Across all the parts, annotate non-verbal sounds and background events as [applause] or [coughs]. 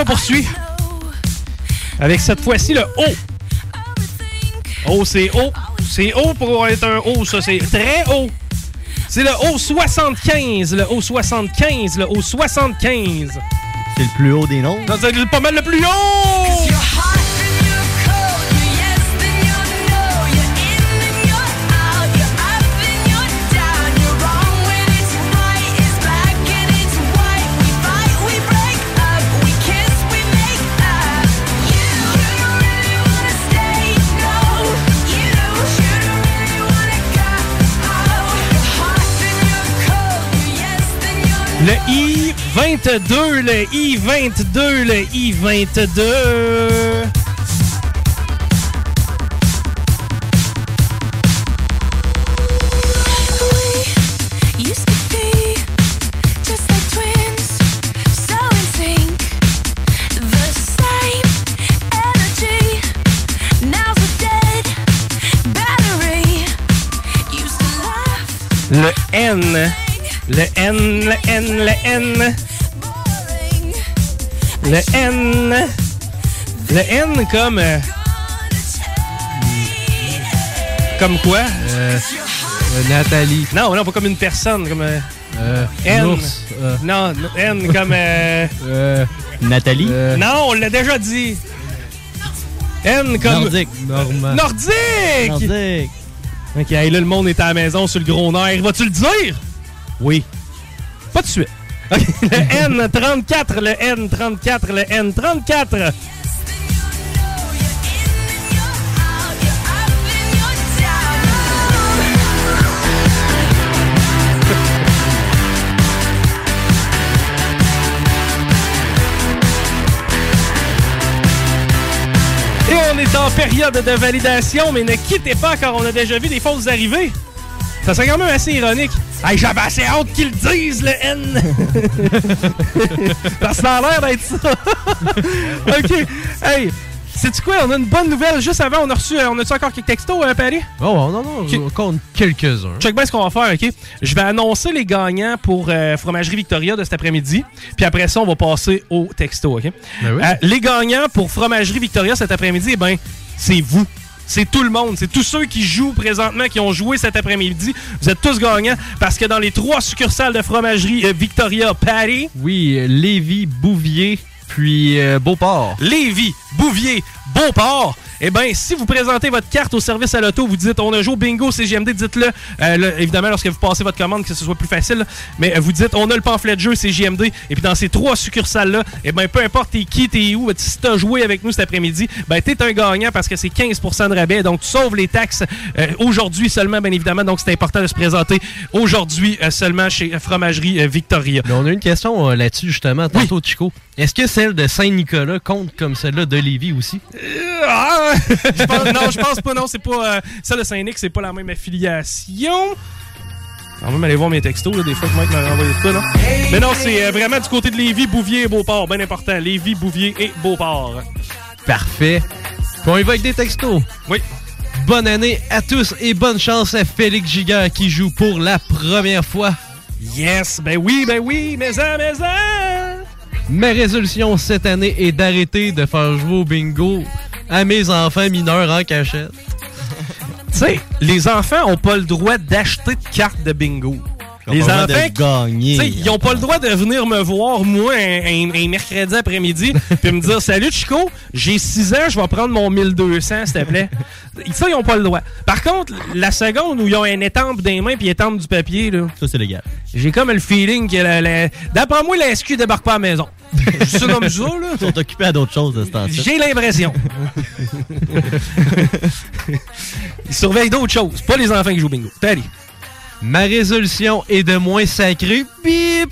On poursuit. Avec cette fois-ci le O. O, c'est haut. C'est haut pour être un O, ça. C'est très haut. C'est le O75. Le O75. Le O75. C'est le plus haut des noms. Non, C'est pas mal le plus haut! Le I-22, le I-22, le I-22. Used to be just like twins, so in sync. The same energy. Now's a dead battery. Used to laugh. Le N. Le N, le N, le N. Le N. Le N comme. euh, Comme quoi? Euh, Nathalie. Non, non, pas comme une personne, comme. euh, Euh, N. euh, Non, N comme. euh, euh, Nathalie? Non, on l'a déjà dit. N comme. Nordique. Normand. Nordique! Nordique. Ok, là, le monde est à la maison sur le gros nerf. Vas-tu le dire? Oui. Pas de suite. [laughs] Le N34, le N34, le N34. Et on est en période de validation, mais ne quittez pas car on a déjà vu des fausses arrivées. Ça serait quand même assez ironique. Hey, j'avais assez hâte qu'ils le disent, le N! [laughs] Parce que ça a l'air d'être ça. [laughs] OK. Hey, sais-tu quoi? On a une bonne nouvelle. Juste avant, on a reçu... euh, On a-tu encore quelques textos, euh, Paris? Oh, non, non, on compte quelques-uns. Check bien ce qu'on va faire, OK? Je vais annoncer les gagnants pour euh, Fromagerie Victoria de cet après-midi. Puis après ça, on va passer au texto, OK? Ben oui. Euh, les gagnants pour Fromagerie Victoria cet après-midi, eh ben, c'est vous. C'est tout le monde. C'est tous ceux qui jouent présentement, qui ont joué cet après-midi. Vous êtes tous gagnants parce que dans les trois succursales de Fromagerie euh, Victoria, Patty... Oui, euh, Lévis, Bouvier, puis euh, Beauport. Lévis, Bouvier, Beauport. Eh bien, si vous présentez votre carte au service à l'auto, vous dites on a joué au bingo CGMD, dites-le. Euh, évidemment, lorsque vous passez votre commande, que ce soit plus facile. Mais euh, vous dites on a le pamphlet de jeu CGMD. Et puis dans ces trois succursales-là, eh ben, peu importe t'es qui, t'es où, si t'as joué avec nous cet après-midi, ben, t'es un gagnant parce que c'est 15% de rabais. Donc, tu sauves les taxes euh, aujourd'hui seulement, bien évidemment. Donc, c'est important de se présenter aujourd'hui euh, seulement chez Fromagerie Victoria. Mais on a une question là-dessus, justement, tantôt, Chico. Est-ce que celle de Saint-Nicolas compte comme celle-là de Lévis aussi? Ah, je pense- non, je pense pas. Non, c'est pas. euh, ça, le Saint-Nic, c'est pas la même affiliation. On va même aller voir mes textos, là, des fois que Mike m'a renvoyé ça, là. Mais non, c'est euh, vraiment du côté de Lévis, Bouvier et Beauport. Bien important. Lévis, Bouvier et Beauport. Parfait. Puis on y va avec des textos. Oui. Bonne année à tous et bonne chance à Félix Giguère qui joue pour la première fois. Yes, ben oui, ben oui, mais ça, mais ça. Ma résolution cette année est d'arrêter de faire jouer au bingo à mes enfants mineurs en cachette. [laughs] Tu sais, les enfants ont pas le droit d'acheter de cartes de bingo. Les enfants, gagner. ils ont pas le droit de venir me voir, moi, un, un- un mercredi après-midi, [laughs] puis me dire Salut Chico, j'ai 6 ans, je vais prendre mon 1200, s'il te plaît. [laughs] Ça, ils ont pas le droit. Par contre, la seconde où ils ont un étampe des mains puis ils étampent du papier, là, Ça, c'est légal. j'ai comme le feeling que la, la- d'après moi, la SQ débarque pas à la maison. [laughs] Je ça comme ça, là. Ils sont occupés à d'autres choses de ce temps-ci. J'ai l'impression. Ils surveillent d'autres choses, pas les enfants qui jouent au bingo. Allez. Ma résolution est de moins sacré. Bip!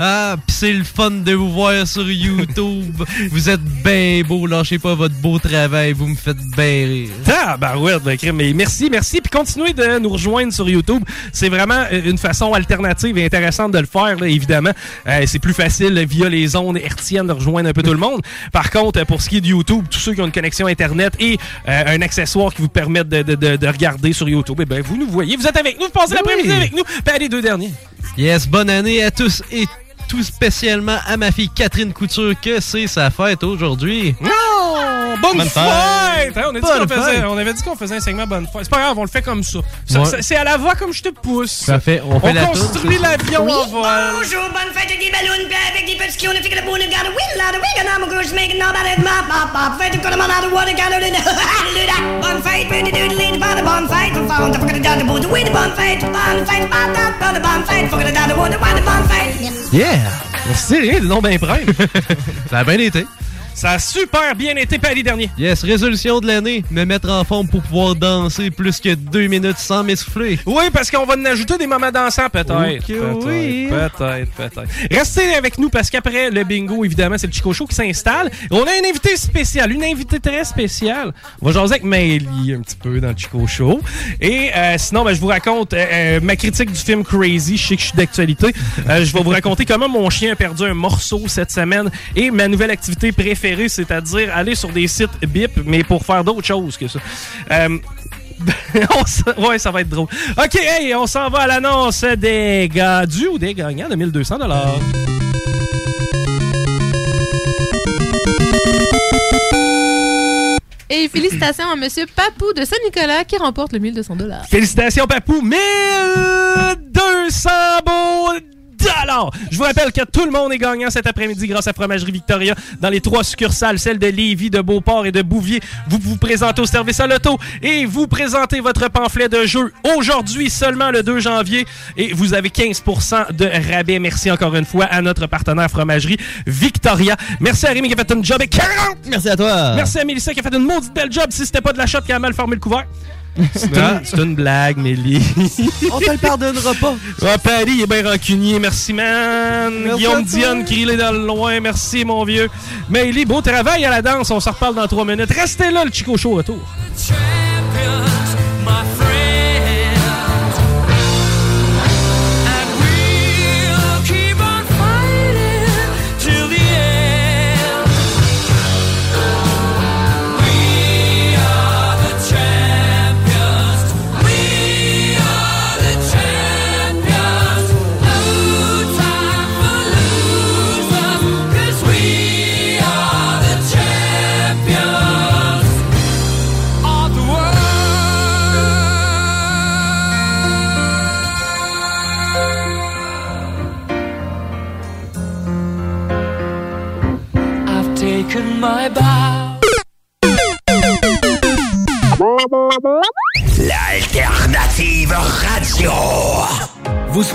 Ah, pis c'est le fun de vous voir sur YouTube. vous êtes bien beau, lâchez pas votre beau travail, vous me faites bien rire. Ah, ben ouais, ben, mais merci, merci. Puis continuez de nous rejoindre sur YouTube. C'est vraiment euh, une façon alternative et intéressante de le faire, là, évidemment. Euh, c'est plus facile via les ondes hertziennes de rejoindre un peu tout le monde. Par contre, pour ce qui est de YouTube, tous ceux qui ont une connexion Internet et euh, un accessoire qui vous permettent de, de- de- de regarder sur YouTube, eh ben, vous nous voyez. Vous êtes avec nous, vous passez l'après-midi Oui. avec nous. Puis allez, deux derniers. Yes, bonne année à tous et tout spécialement à ma fille Catherine Couture que c'est sa fête aujourd'hui. Non! Bonne, Bonne fête! fête! Hein, on, a dit Bonne qu'on faisait, fête! on avait dit qu'on faisait un segment bonne fête. C'est pas grave, on le fait comme ça. Ça- Ouais. ça- C'est à la voix comme je te pousse. On fait On la construit l'avion en vol. Bonjour, bonne fête avec des ballons, avec des petits qui ont fait que le bout de garde, là, fête, a water, garde, bonne fête, bonne fête, fait, fait bonne fête, bonne fête, fête, fête? Yeah! C'est rien, donc ben prêt. [laughs] Ça a bien été. Ça a super bien été Paris dernier. Yes, résolution de l'année, me mettre en forme pour pouvoir danser plus que deux minutes sans m'essouffler. Oui, parce qu'on va en ajouter des moments dansants, peut-être. Peut-être, oui. peut-être, peut-être. Restez avec nous parce qu'après le bingo, évidemment, c'est le Chico Show qui s'installe. On a un invité spécial, une invitée très spéciale. On va jaser avec Maëlie un petit peu dans le Chico Show. Et euh, sinon, ben, je vous raconte euh, euh, ma critique du film Crazy. Je sais que je suis d'actualité. Euh, je vais vous raconter comment mon chien a perdu un morceau cette semaine et ma nouvelle activité préférée, c'est-à-dire aller sur des sites BIP, mais pour faire d'autres choses que ça. Euh, [laughs] ouais, ça va être drôle. OK, hey, on s'en va à l'annonce des gars du ou des gagnants de 1200 Et félicitations à Monsieur Papou de Saint-Nicolas qui remporte le 1200 dollars. Félicitations, Papou. 1200 beaux dollars. Je vous rappelle que tout le monde est gagnant cet après-midi grâce à Fromagerie Victoria dans les trois succursales, celles de Lévis, de Beauport et de Bouvier. Vous vous présentez au service à l'auto et vous présentez votre pamphlet de jeu aujourd'hui seulement le 2 janvier et vous avez 15% de rabais. Merci encore une fois à notre partenaire Fromagerie Victoria. Merci à Rémi qui a fait une job et 40 Merci à toi. Merci à Mélissa qui a fait une maudite belle job si c'était pas de la shot qui a mal formé le couvert. C'est une, c'est une blague, Mélie. [laughs] On te le pardonnera pas. Ah, Paris il est bien rancunier. Merci, man. Merci Guillaume. Dionne, Krilé dans le loin. Merci, mon vieux. Mélie, beau travail à la danse. On se reparle dans trois minutes. Restez là, le Chico Show retour.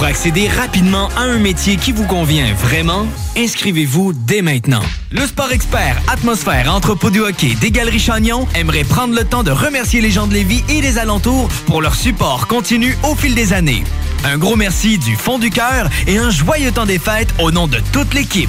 Pour accéder rapidement à un métier qui vous convient vraiment, inscrivez-vous dès maintenant. Le sport expert Atmosphère Entrepôt du hockey des Galeries Chagnon aimerait prendre le temps de remercier les gens de Lévis et des alentours pour leur support continu au fil des années. Un gros merci du fond du cœur et un joyeux temps des fêtes au nom de toute l'équipe.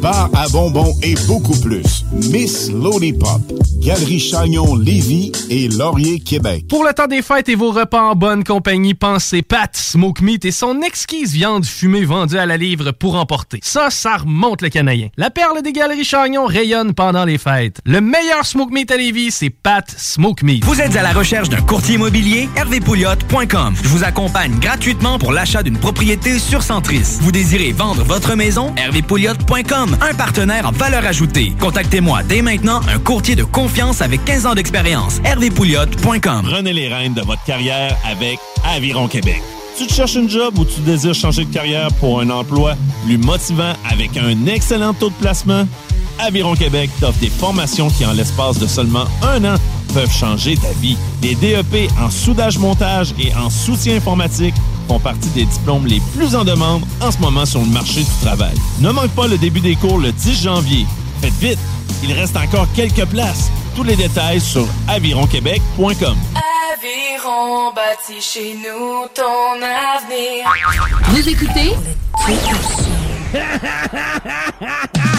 bar à bonbons et beaucoup plus. Miss Lollipop, Galerie Chagnon Lévis et Laurier Québec. Pour le temps des fêtes et vos repas en bonne compagnie, pensez Pat Smoke Meat et son exquise viande fumée vendue à la livre pour emporter. Ça, ça remonte le canadien. La perle des Galeries Chagnon rayonne pendant les fêtes. Le meilleur Smoke Meat à Lévis, c'est Pat Smoke Meat. Vous êtes à la recherche d'un courtier immobilier? hervépouliot.com. Je vous accompagne gratuitement pour l'achat d'une propriété sur Centris. Vous désirez vendre votre maison? Un partenaire en valeur ajoutée. Contactez-moi dès maintenant, un courtier de confiance avec 15 ans d'expérience. hervépouliot.com. Prenez les rênes de votre carrière avec Aviron Québec. Tu te cherches une job ou tu désires changer de carrière pour un emploi plus motivant avec un excellent taux de placement? Aviron Québec t'offre des formations qui, en l'espace de seulement un an, peuvent changer ta vie. Les DEP en soudage-montage et en soutien informatique font partie des diplômes les plus en demande en ce moment sur le marché du travail. Ne manque pas le début des cours le 10 janvier. Faites vite, il reste encore quelques places. Tous les détails sur avironquebec.com. Aviron bâti chez nous ton avenir. Vous écoutez? [laughs]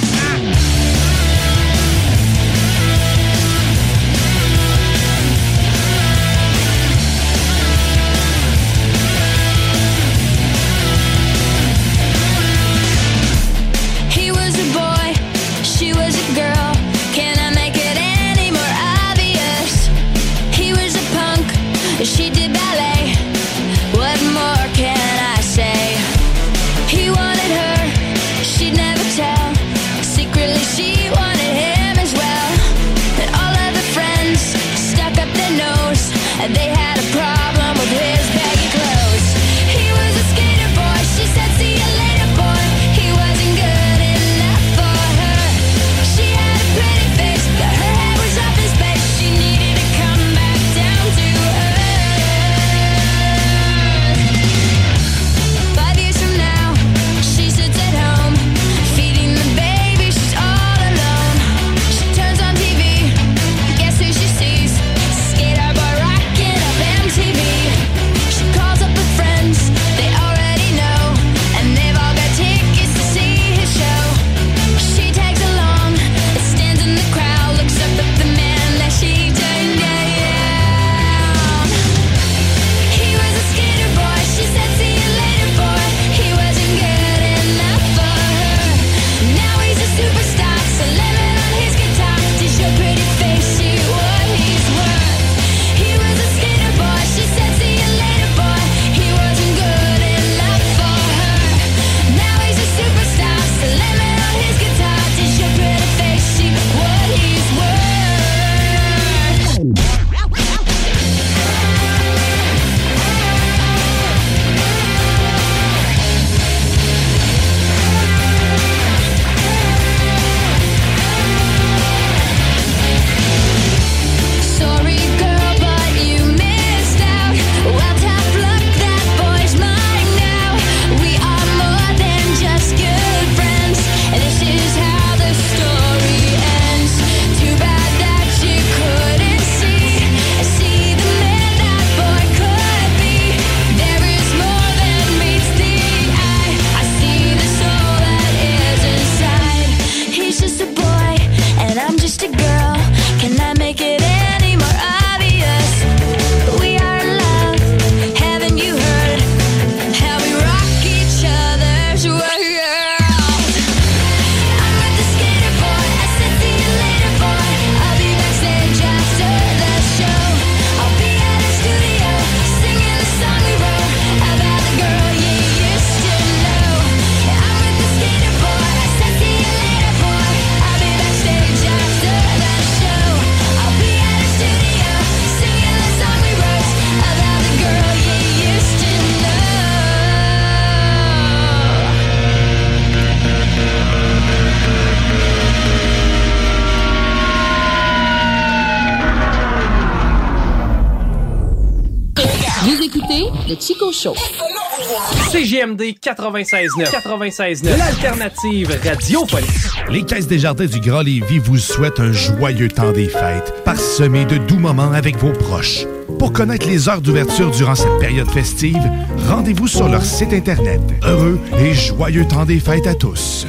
96.9. 96.9. L'alternative radiophonique. Les Caisses des Jardins du Grand Lévis vous souhaitent un joyeux temps des fêtes, parsemé de doux moments avec vos proches. Pour connaître les heures d'ouverture durant cette période festive, rendez-vous sur leur site Internet. Heureux et joyeux temps des fêtes à tous.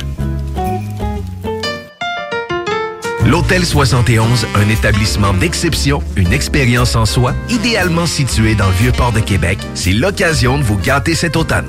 L'Hôtel 71, un établissement d'exception, une expérience en soi, idéalement situé dans le Vieux-Port de Québec, c'est l'occasion de vous gâter cet automne.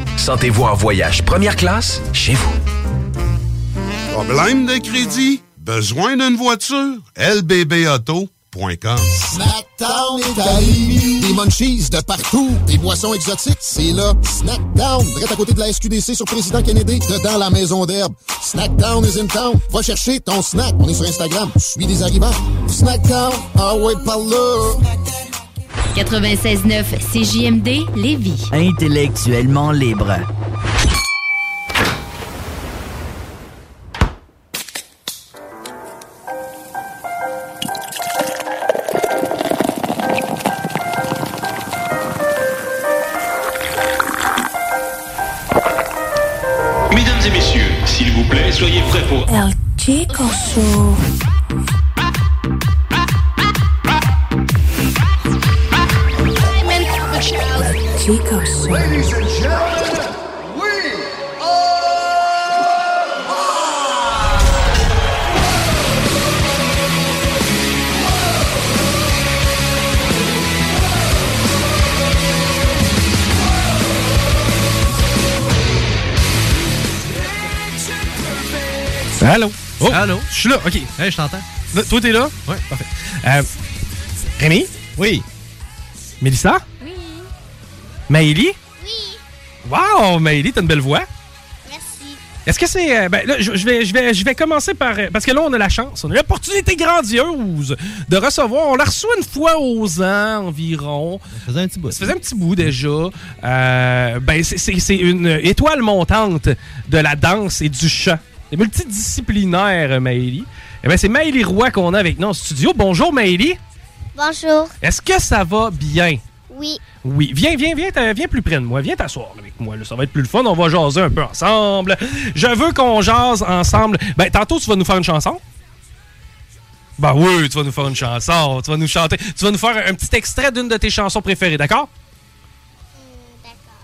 Sentez-vous en voyage première classe chez vous. Problème de crédit? Besoin d'une voiture? lbbauto.com Snackdown Italie. Des munchies de partout. Des boissons exotiques. C'est là. Snackdown. Direct à côté de la SQDC sur Président Kennedy. Dedans la maison d'herbe. Snackdown is in town. Va chercher ton snack. On est sur Instagram. Suis des arrivants. Snackdown. Ah ouais, par là. 96.9 CJMD Lévis. Intellectuellement libre. Mesdames et messieurs, s'il vous plaît, soyez prêts pour... El Chico Show. Chico Show. Ladies and gentlemen, we Allô? Oh, Allô? Je suis là, OK. Hey, je t'entends. Toi, t'es là? Oui. Parfait. Euh, Rémi? Oui. Mélissa? Maëlie? Oui. Wow, Maëlie, t'as une belle voix. Merci. Est-ce que c'est. euh, ben là, je vais, je, vais, je vais commencer par. euh, Parce que là, on a la chance, on a l'opportunité grandiose de recevoir. On la reçoit une fois aux ans environ. Ça faisait un petit bout. Ça faisait un petit bout déjà. Euh, ben, c'est- une étoile montante de la danse et du chant. C'est multidisciplinaire, Maëlie. Eh ben, c'est Maëlie Roy qu'on a avec nous en studio. Bonjour, Maëlie. Bonjour. Est-ce que ça va bien? Oui. Oui, viens, viens, viens, viens plus près de moi. Viens t'asseoir avec moi. là. Ça va être plus le fun. On va jaser un peu ensemble. Je veux qu'on jase ensemble. Ben, tantôt, tu vas nous faire une chanson? Ben oui, tu vas nous faire une chanson. Tu vas nous chanter. Tu vas nous faire un petit extrait d'une de tes chansons préférées, d'accord?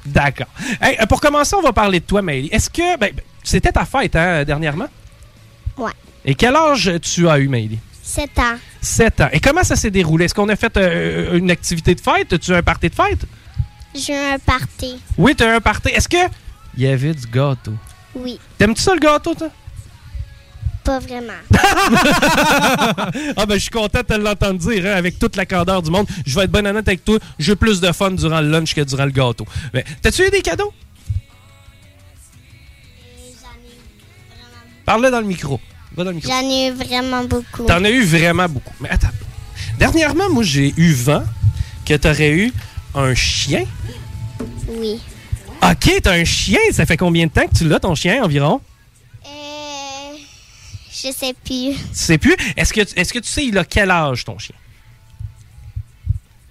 D'accord. Hey, euh, pour commencer, on va parler de toi, Maëlie. Est-ce que. Ben, c'était ta fête, hein, dernièrement? Ouais. Et quel âge tu as eu, Maëlie? 7 ans. 7 ans. Et comment ça s'est déroulé? Est-ce qu'on a fait euh, une activité de fête? As-tu un party de fête? J'ai eu un party. Oui, t'as un party. Est-ce que. Il y avait du gâteau. Oui. T'aimes-tu ça, le gâteau, toi? Pas vraiment. [laughs] ah, ben, je suis content de te l'entendre dire, hein, avec toute la candeur du monde. Je vais être bonne honnête avec toi. J'ai plus de fun durant le lunch que durant le gâteau. Mais, t'as-tu eu des cadeaux? Parle dans le micro. Va dans le micro. J'en ai eu vraiment beaucoup. T'en as eu vraiment beaucoup. Mais attends. Dernièrement, moi, j'ai eu vent que t'aurais eu un chien. Oui. OK, t'as un chien. Ça fait combien de temps que tu l'as, ton chien, environ? Euh, je sais plus. Tu sais plus? Est-ce que, est-ce que tu sais, il a quel âge, ton chien?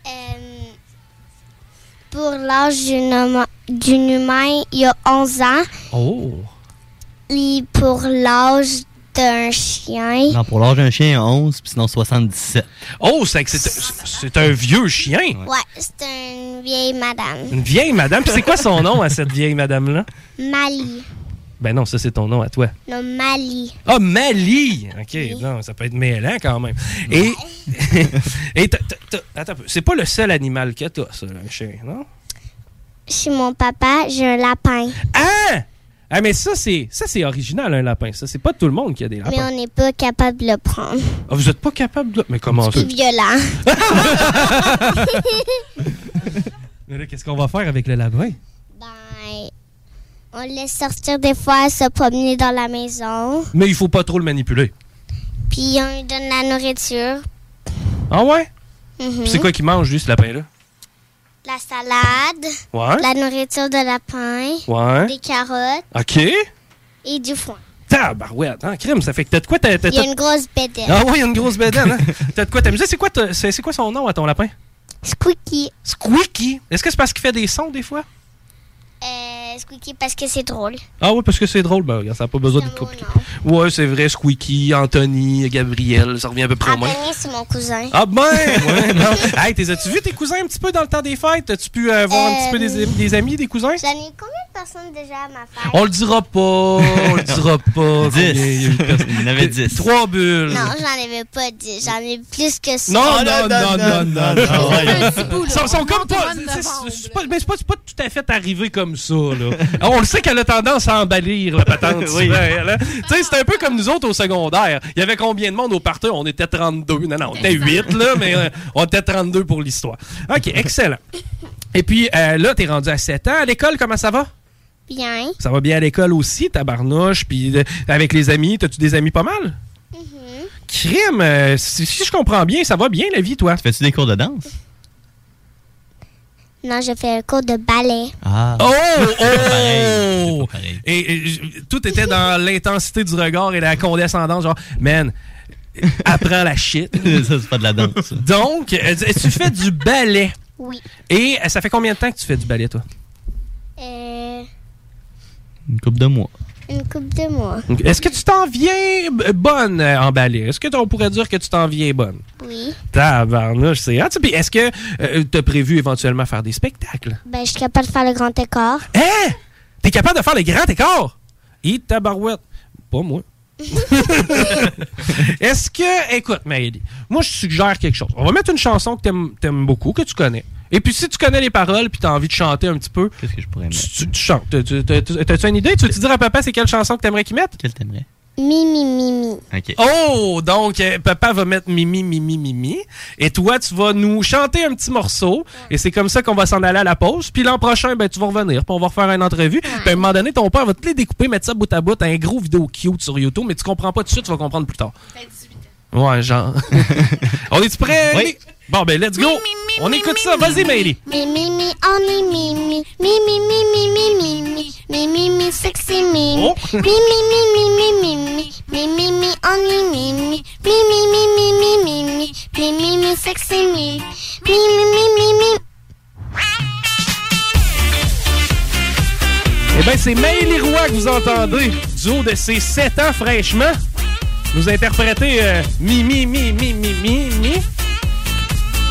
Euh, pour l'âge d'une humain, il a 11 ans. Oh! Et pour l'âge d'un chien, Non, pour l'âge d'un chien, 11, puis sinon 77. Oh, c'est que c'est c'est un vieux chien. ouais, c'est une vieille madame. Une vieille madame? Puis c'est quoi son nom à cette vieille madame-là? Mali. Ben non, ça c'est ton nom à toi. Non, Mali. Ah, Mali! OK, non, ça peut être mêlant quand même. Et. [laughs] Et t'as- t'as- t'as- attends un peu. C'est pas le seul animal que t'as, ça, un chien, non? Chez mon papa, j'ai un lapin. Ah! Ah, mais ça, c'est ça c'est original, un lapin. Ça, c'est pas tout le monde qui a des Mais lapins. on n'est pas capable de le prendre. Ah, vous êtes pas capable de. Mais comment ça? C'est violent. [laughs] Mais là, qu'est-ce qu'on va faire avec le lapin? Ben, on le laisse sortir des fois, se promener dans la maison. Mais il faut pas trop le manipuler. Puis on lui donne la nourriture. Ah ouais? Puis C'est quoi qu'il mange, lui, ce lapin-là? La salade. Ouais. La nourriture de lapin. Ouais. Des carottes. OK. Et du foin. Tabarouette, hein, crime, ça fait que t'as de quoi t'as... Il y a une grosse bédaine. Ah oui, il y a une grosse bédaine, hein? [laughs] T'as de quoi t'amuser? C'est quoi, c'est quoi son nom à ton lapin? Squeaky. Squeaky. Est-ce que c'est parce qu'il fait des sons des fois? Euh, Squeaky parce que c'est drôle. Ah oui, parce que c'est drôle. Ben, regarde, ça n'a pas besoin de compliquer. Ouais, c'est vrai, Squeaky, Anthony, Gabriel, ça revient à peu près au même. Anthony, c'est mon cousin. Ah ben! Ouais, non. Hey, t'es- as-tu vu tes cousins un petit peu dans le temps des fêtes? As-tu pu euh, voir un petit peu des, des amis, des cousins? J'en ai combien de personnes déjà à ma fête? On le dira pas, on le dira pas. Dix. combien il y en avait dix. Trois bulles. Non, j'en avais pas dit. J'en ai plus que ça. Non, non, non, non, non, non. Ils sont- sont On comme pas, c'est pas tout à fait arrivé comme ça, là. On le sait qu'elle a tendance à emballer la patente. [laughs] Oui. hein. Tu sais, c'est un peu comme nous autres au secondaire. Il y avait combien de monde au party? On était 32. Non, non, on était 8, là, mais euh, on était 32 pour l'histoire. OK, excellent. Et puis, euh, là, t'es rendu à 7 ans. À l'école, comment ça va? Bien. Ça va bien à l'école aussi, tabarnouche, puis euh, avec les amis, t'as-tu des amis pas mal? Crime, euh, si, si je comprends bien, ça va bien la vie, toi? Fais-tu des cours de danse? Non, je fais un cours de ballet. Ah. Oh! [laughs] pareil, oh! Et, et, tout était dans [laughs] l'intensité du regard et la condescendance, genre, man, apprends la shit. [laughs] ça, c'est pas de la danse. Donc, tu fais du ballet? Oui. Et euh, ça fait combien de temps que tu fais du ballet, toi? Euh, Une coupe de mois. Une coupe de mois. Est-ce que tu t'en viens euh, bonne euh, en ballet? Est-ce que t- on pourrait dire que tu t'en viens bonne? Oui. Tabarnouche, c'est ça. Puis est-ce que tu as prévu éventuellement faire des spectacles? Ben, je suis capable de faire le grand écart. Hein? T'es capable de faire les grands écarts? Et tabarouette. Pas moi. [laughs] Est-ce que. Écoute, Maëlie, moi, je suggère quelque chose. On va mettre une chanson que t'aimes aimes beaucoup, que tu connais. Et puis, si tu connais les paroles puis t'as envie de chanter un petit peu. Qu'est-ce que je pourrais mettre? Tu, tu chantes. Tu- tu- tu- T'as-tu une idée? Tu veux-tu dire à papa c'est quelle chanson que t'aimerais qu'il mette? Quelle t'aimerais? Mimi, mimi. OK. Oh! Donc, euh, papa va mettre Mimi, Mimi, Mimi. Et toi, tu vas nous chanter un petit morceau. Et c'est comme ça qu'on va s'en aller à la pause. Puis l'an prochain, ben, tu vas revenir. Puis on va refaire une entrevue. Puis à un moment donné, ton père va te les découper, mettre ça bout à bout, un gros vidéo cute sur YouTube. Mais tu comprends pas tout de suite, tu vas comprendre plus tard. Ouais, genre. on est-tu prêts? Oui. Bon, ben, let's go! on écoute ça, vas-y, Maëlie! Mimi, mi, on est Mimi, Mimi, Mimi, Mimi, Mimi, Mimi, sexy Mimi, Mimi, Mimi, Mimi, Mimi, Mimi, on est Mimi, Mimi, Mimi, Mimi, Mimi, Mimi, sexy Mimi, Mimi, Mimi, Mimi. Eh bien, c'est Maëlie Roy que vous entendez, du haut de ses 7 ans fraîchement. Nous interpréter euh, Mi, mi, mi, mi, mi.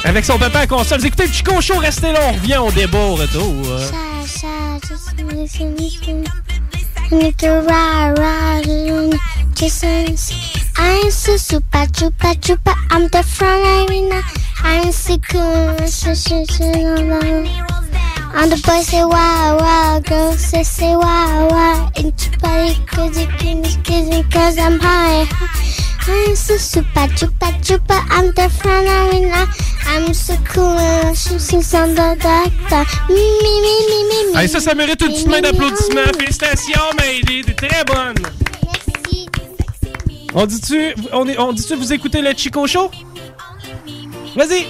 Avec son papa à console. Vous écoutez Chico Show, restez là, on revient au débat au retour. euh. And the boys say wow, wow. Girls say, say wow, wow. Into party cause you can be kissing cause I'm high. I'm so super, chupa, chupa. I'm the arena. I'm so cool. She's on the doctor. Me, me, me, me, me, me. Hey, ça, ça mérite une petite main d'applaudissement. Félicitations, Maëlie, t'es très bonne. Merci. On dit-tu, on, est- on dit-tu vous écoutez le Chico Show? Vas-y.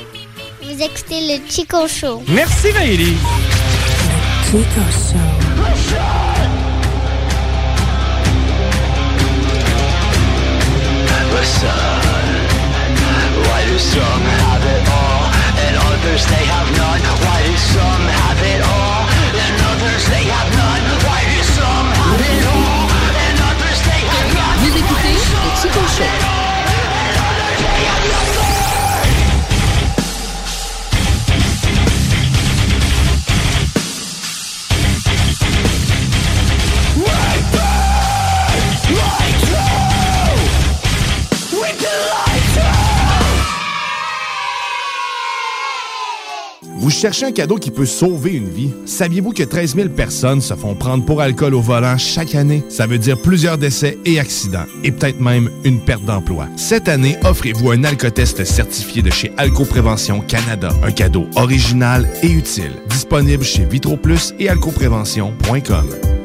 Vous écoutez le Chico Show. Merci, Maëlie. Chico Show. Listen, why do some have it all and others they have none? Why do some have it all and others they have none? Why do some have it all and others they have none? Vous écoutez le Chico Show. Cherchez un cadeau qui peut sauver une vie? Saviez-vous que 13 000 personnes se font prendre pour alcool au volant chaque année? Ça veut dire plusieurs décès et accidents, et peut-être même une perte d'emploi. Cette année, offrez-vous un alcotest certifié de chez Alcoprévention Canada. Un cadeau original et utile. Disponible chez VitroPlus et alcoprévention.com.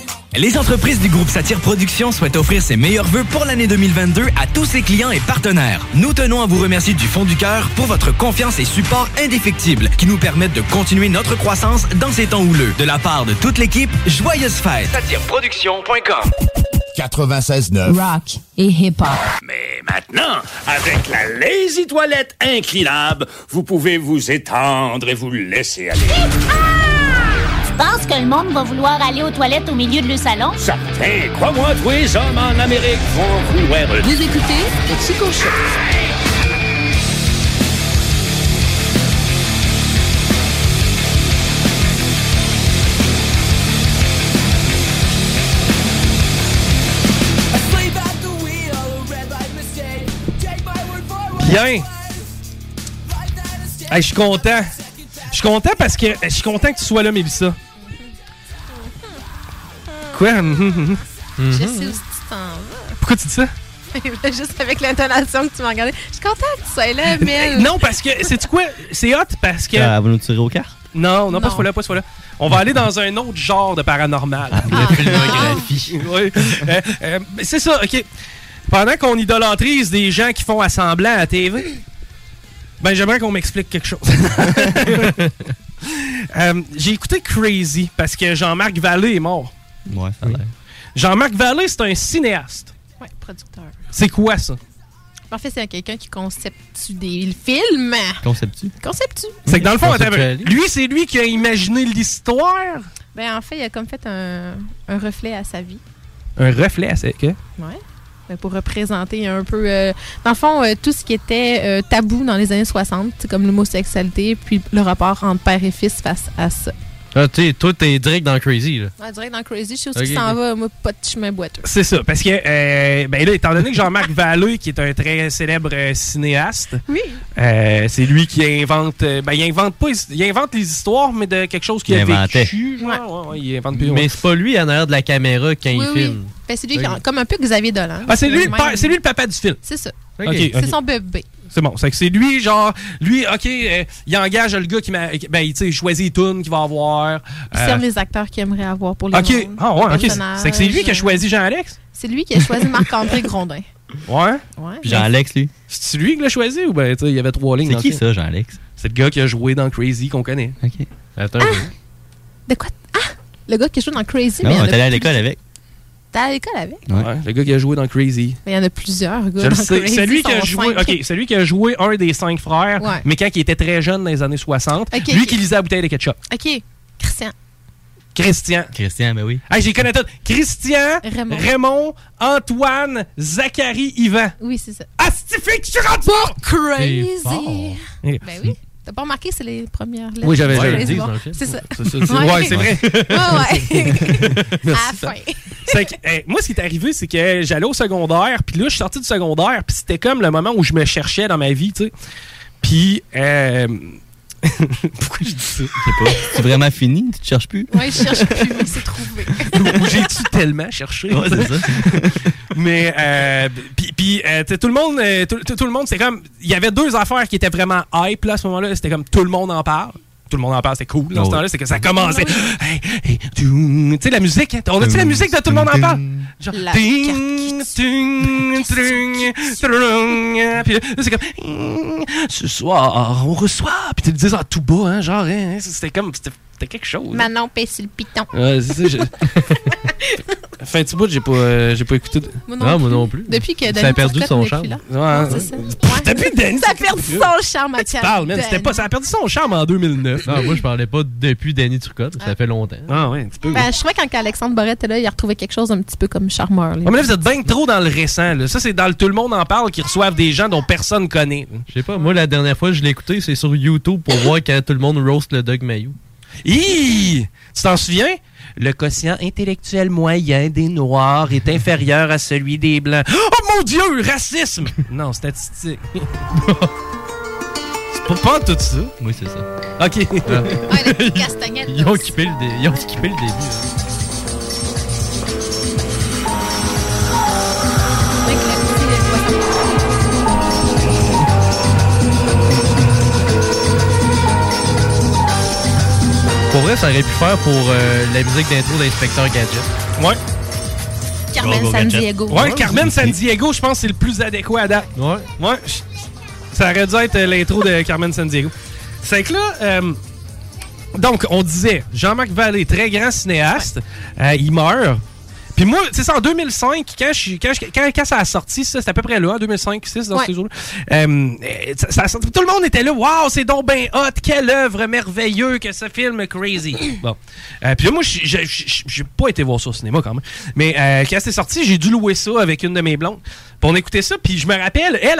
Les entreprises du groupe Satire Productions souhaitent offrir ses meilleurs vœux pour l'année 2022 à tous ses clients et partenaires. Nous tenons à vous remercier du fond du cœur pour votre confiance et support indéfectible qui nous permettent de continuer notre croissance dans ces temps houleux. De la part de toute l'équipe, joyeuses fêtes. SatireProduction.com 96.9 Rock et hip-hop. Mais maintenant, avec la Lazy Toilette inclinable, vous pouvez vous étendre et vous laisser aller. Tu penses que le monde va vouloir aller aux toilettes au milieu de le salon? Certain, crois-moi, tous les hommes en Amérique vont vouloir... Vous écoutez Show. Bien. Hey, je suis content. Je suis content parce que je suis content que tu sois là, Mélissa. Quoi? Mhm, Je sais où tu t'en vas. Pourquoi tu dis ça? [laughs] Juste avec l'intonation que tu m'as regardé. Je suis contente que tu sois là, [laughs] mais. Non, parce que, c'est quoi? C'est hot parce que. Ah, Elle va nous tirer aux cartes? Non, non, pas ce fois-là, pas ce fois-là. On va aller dans un autre genre de paranormal. La filmographie. [laughs] Oui. Euh, euh, mais c'est ça, OK. Pendant qu'on idolâtrise des gens qui font assemblant à la TV, ben j'aimerais qu'on m'explique quelque chose. [laughs] Euh, J'ai écouté Crazy parce que Jean-Marc Vallée est mort. Ouais, ça. Jean-Marc Vallée, c'est un cinéaste. Ouais, producteur. C'est quoi ça? En fait, c'est quelqu'un qui conceptue des films. Concept-tu? Conceptue. C'est que dans le fond, lui, c'est lui qui a imaginé l'histoire? Ben, en fait, il a comme fait un, un reflet à sa vie. Un reflet, c'est que? Ouais. Ben, pour représenter un peu, euh, dans le fond, euh, tout ce qui était euh, tabou dans les années 60, c'est comme l'homosexualité, puis le rapport entre père et fils face à ça. Ah, tu sais, toi, t'es direct dans Crazy, là. Ouais, direct dans Crazy, je sais où Ok, il s'en va, moi, pas de chemin boiteux. C'est ça, parce que, euh, ben là, étant donné que Jean-Marc [laughs] Vallée, qui est un très célèbre euh, cinéaste, Oui. euh, c'est lui qui invente, euh, ben il invente pas, il invente les histoires, mais de quelque chose qu'il Il a vécu. genre, ouais, ouais, il invente plus. Mais ouais. c'est pas lui en arrière de la caméra quand Oui, il oui. filme. Ben, c'est lui, qui, comme un peu Xavier Dolan. Ah, c'est lui, le même. père- c'est lui le papa du film. C'est ça. Ok, C'est son bébé. C'est bon, c'est que c'est lui, genre, lui, ok, euh, il engage le gars qui m'a, ben, tu sais, il choisit les tunes qu'il va avoir. Il euh, sert les acteurs qu'il aimerait avoir pour les ok, ah ouais, ok, c'est- que c'est lui qui a choisi Jean-Alex? C'est lui qui a choisi Marc-André [laughs] Grondin. Ouais. Ouais. Puis Jean-Alex, lui. C'est lui qui l'a choisi ou ben, tu sais, il y avait trois lignes. C'est qui ça, Jean-Alex? C'est le gars qui a joué dans Crazy qu'on connaît. OK. Attends. De quoi? Ah! Le gars qui joue dans Crazy. Non, mais on est allé à l'école avec. T'es à l'école avec? Ouais. le gars qui a joué dans Crazy. Mais il y en a plusieurs gars Je le sais. Crazy. Celui qui a joué, cinq. ok, celui qui a joué un des cinq frères, Ouais. mais quand il était très jeune dans les années 60, Ok, lui qui lisait la bouteille de ketchup. OK. Christian. Christian. Christian, ben oui. Hey, j'ai connais tout. Christian, Raymond. Raymond, Antoine, Zachary, Yvan. Oui, c'est ça. Astifique, je suis rendu fort! Crazy. Eh, Ben oui. T'as pas remarqué, c'est les premières lettres. Oui, j'avais- Crazy, dit bon. dans le film. C'est ça. C'est ça, c'est- ouais, c'est vrai. Ouais, ouais. [laughs] à fin. Que, moi, ce qui est arrivé, c'est que j'allais au secondaire, puis là, je suis sorti du secondaire, puis c'était comme le moment où je me cherchais dans ma vie, tu sais. Puis, euh... [laughs] pourquoi je dis ça? C'est vraiment fini? Tu te cherches plus? Ouais, je cherche plus, il s'est trouvé. [laughs] J'ai-tu tellement cherché? Ouais, c'est ça. [laughs] Mais, euh, puis, puis, euh, tout le monde, euh, tout, tout- tout le monde, c'est comme, il y avait deux affaires qui étaient vraiment hype, là, à ce moment-là. C'était comme, tout le monde en parle. Tout le monde en parle, c'était cool dans Oh ce oui. temps-là, c'est que ça commençait. Hey, hey, tu sais, la musique, on a-tu la musique de tout le monde en parle? Genre, La ting, ting, ting, ting, puis là, c'est comme, ce soir, on reçoit, puis tu le dis en tout bas, hein, genre, hein, c'était comme, c'était c'était quelque chose. hein? Manon paye sur le piton. Ouais, c'est ça, je... [laughs] Fin de bout, j'ai pas, euh, j'ai pas écouté. de- Moi non Ah, moi plus. non plus. Depuis que Ça Danny a perdu Turcotte son charme. plus. Ouais. Non, c'est ça. Depuis Danny Ça a perdu son charme man, c'était pas, ça a perdu son charme en 2009. Non, moi, je parlais pas depuis Danny Turcotte. Ça fait longtemps. Ah ouais, un petit peu. Ben, je trouvais quand Alexandre Borette était là, il a retrouvé quelque chose un petit peu comme charmeur. là. Ouais, mais là, vous êtes bien trop dans le récent. Là. Ça, c'est dans le Tout le monde en parle qui reçoivent des gens dont personne connaît. Je sais pas, moi, la dernière fois que je l'ai écouté, c'est sur YouTube pour voir quand tout le monde roast le Doug Mayou. Hi! Tu t'en souviens? Le quotient intellectuel moyen des Noirs est inférieur à celui des Blancs. Oh mon Dieu! Racisme! [laughs] non, statistique. c'est pas, pas tout ça. Oui, c'est ça. OK. [laughs] Ils ont skippé le, dé- ils ont skippé le début. hein. Pour vrai, ça aurait pu faire pour euh, la musique d'intro d'Inspecteur Gadget. Ouais. Carmen San Gadget. Diego. Ouais, Carmen San Diego, je pense que c'est le plus adéquat à date. Ouais. Ouais. Ça aurait dû être euh, l'intro de Carmen San Diego. C'est que là, euh, donc, on disait, Jean-Marc Vallée, très grand cinéaste, euh, il meurt. Puis moi, c'est ça, en 2005, quand, je, quand, je- quand, quand ça a sorti, ça, c'est à peu près là, en 2005, 6 dans Ouais. ces jours-là. Euh, euh, ça- ça tout le monde était là, waouh, c'est donc ben hot, quelle œuvre merveilleuse que ce film crazy. [coughs] bon. Euh, puis là, moi, j'ai- pas été voir ça au cinéma quand même. Mais euh, quand c'est sorti, j'ai dû louer ça avec une de mes blondes. Puis on écoutait ça, puis je me rappelle, elle,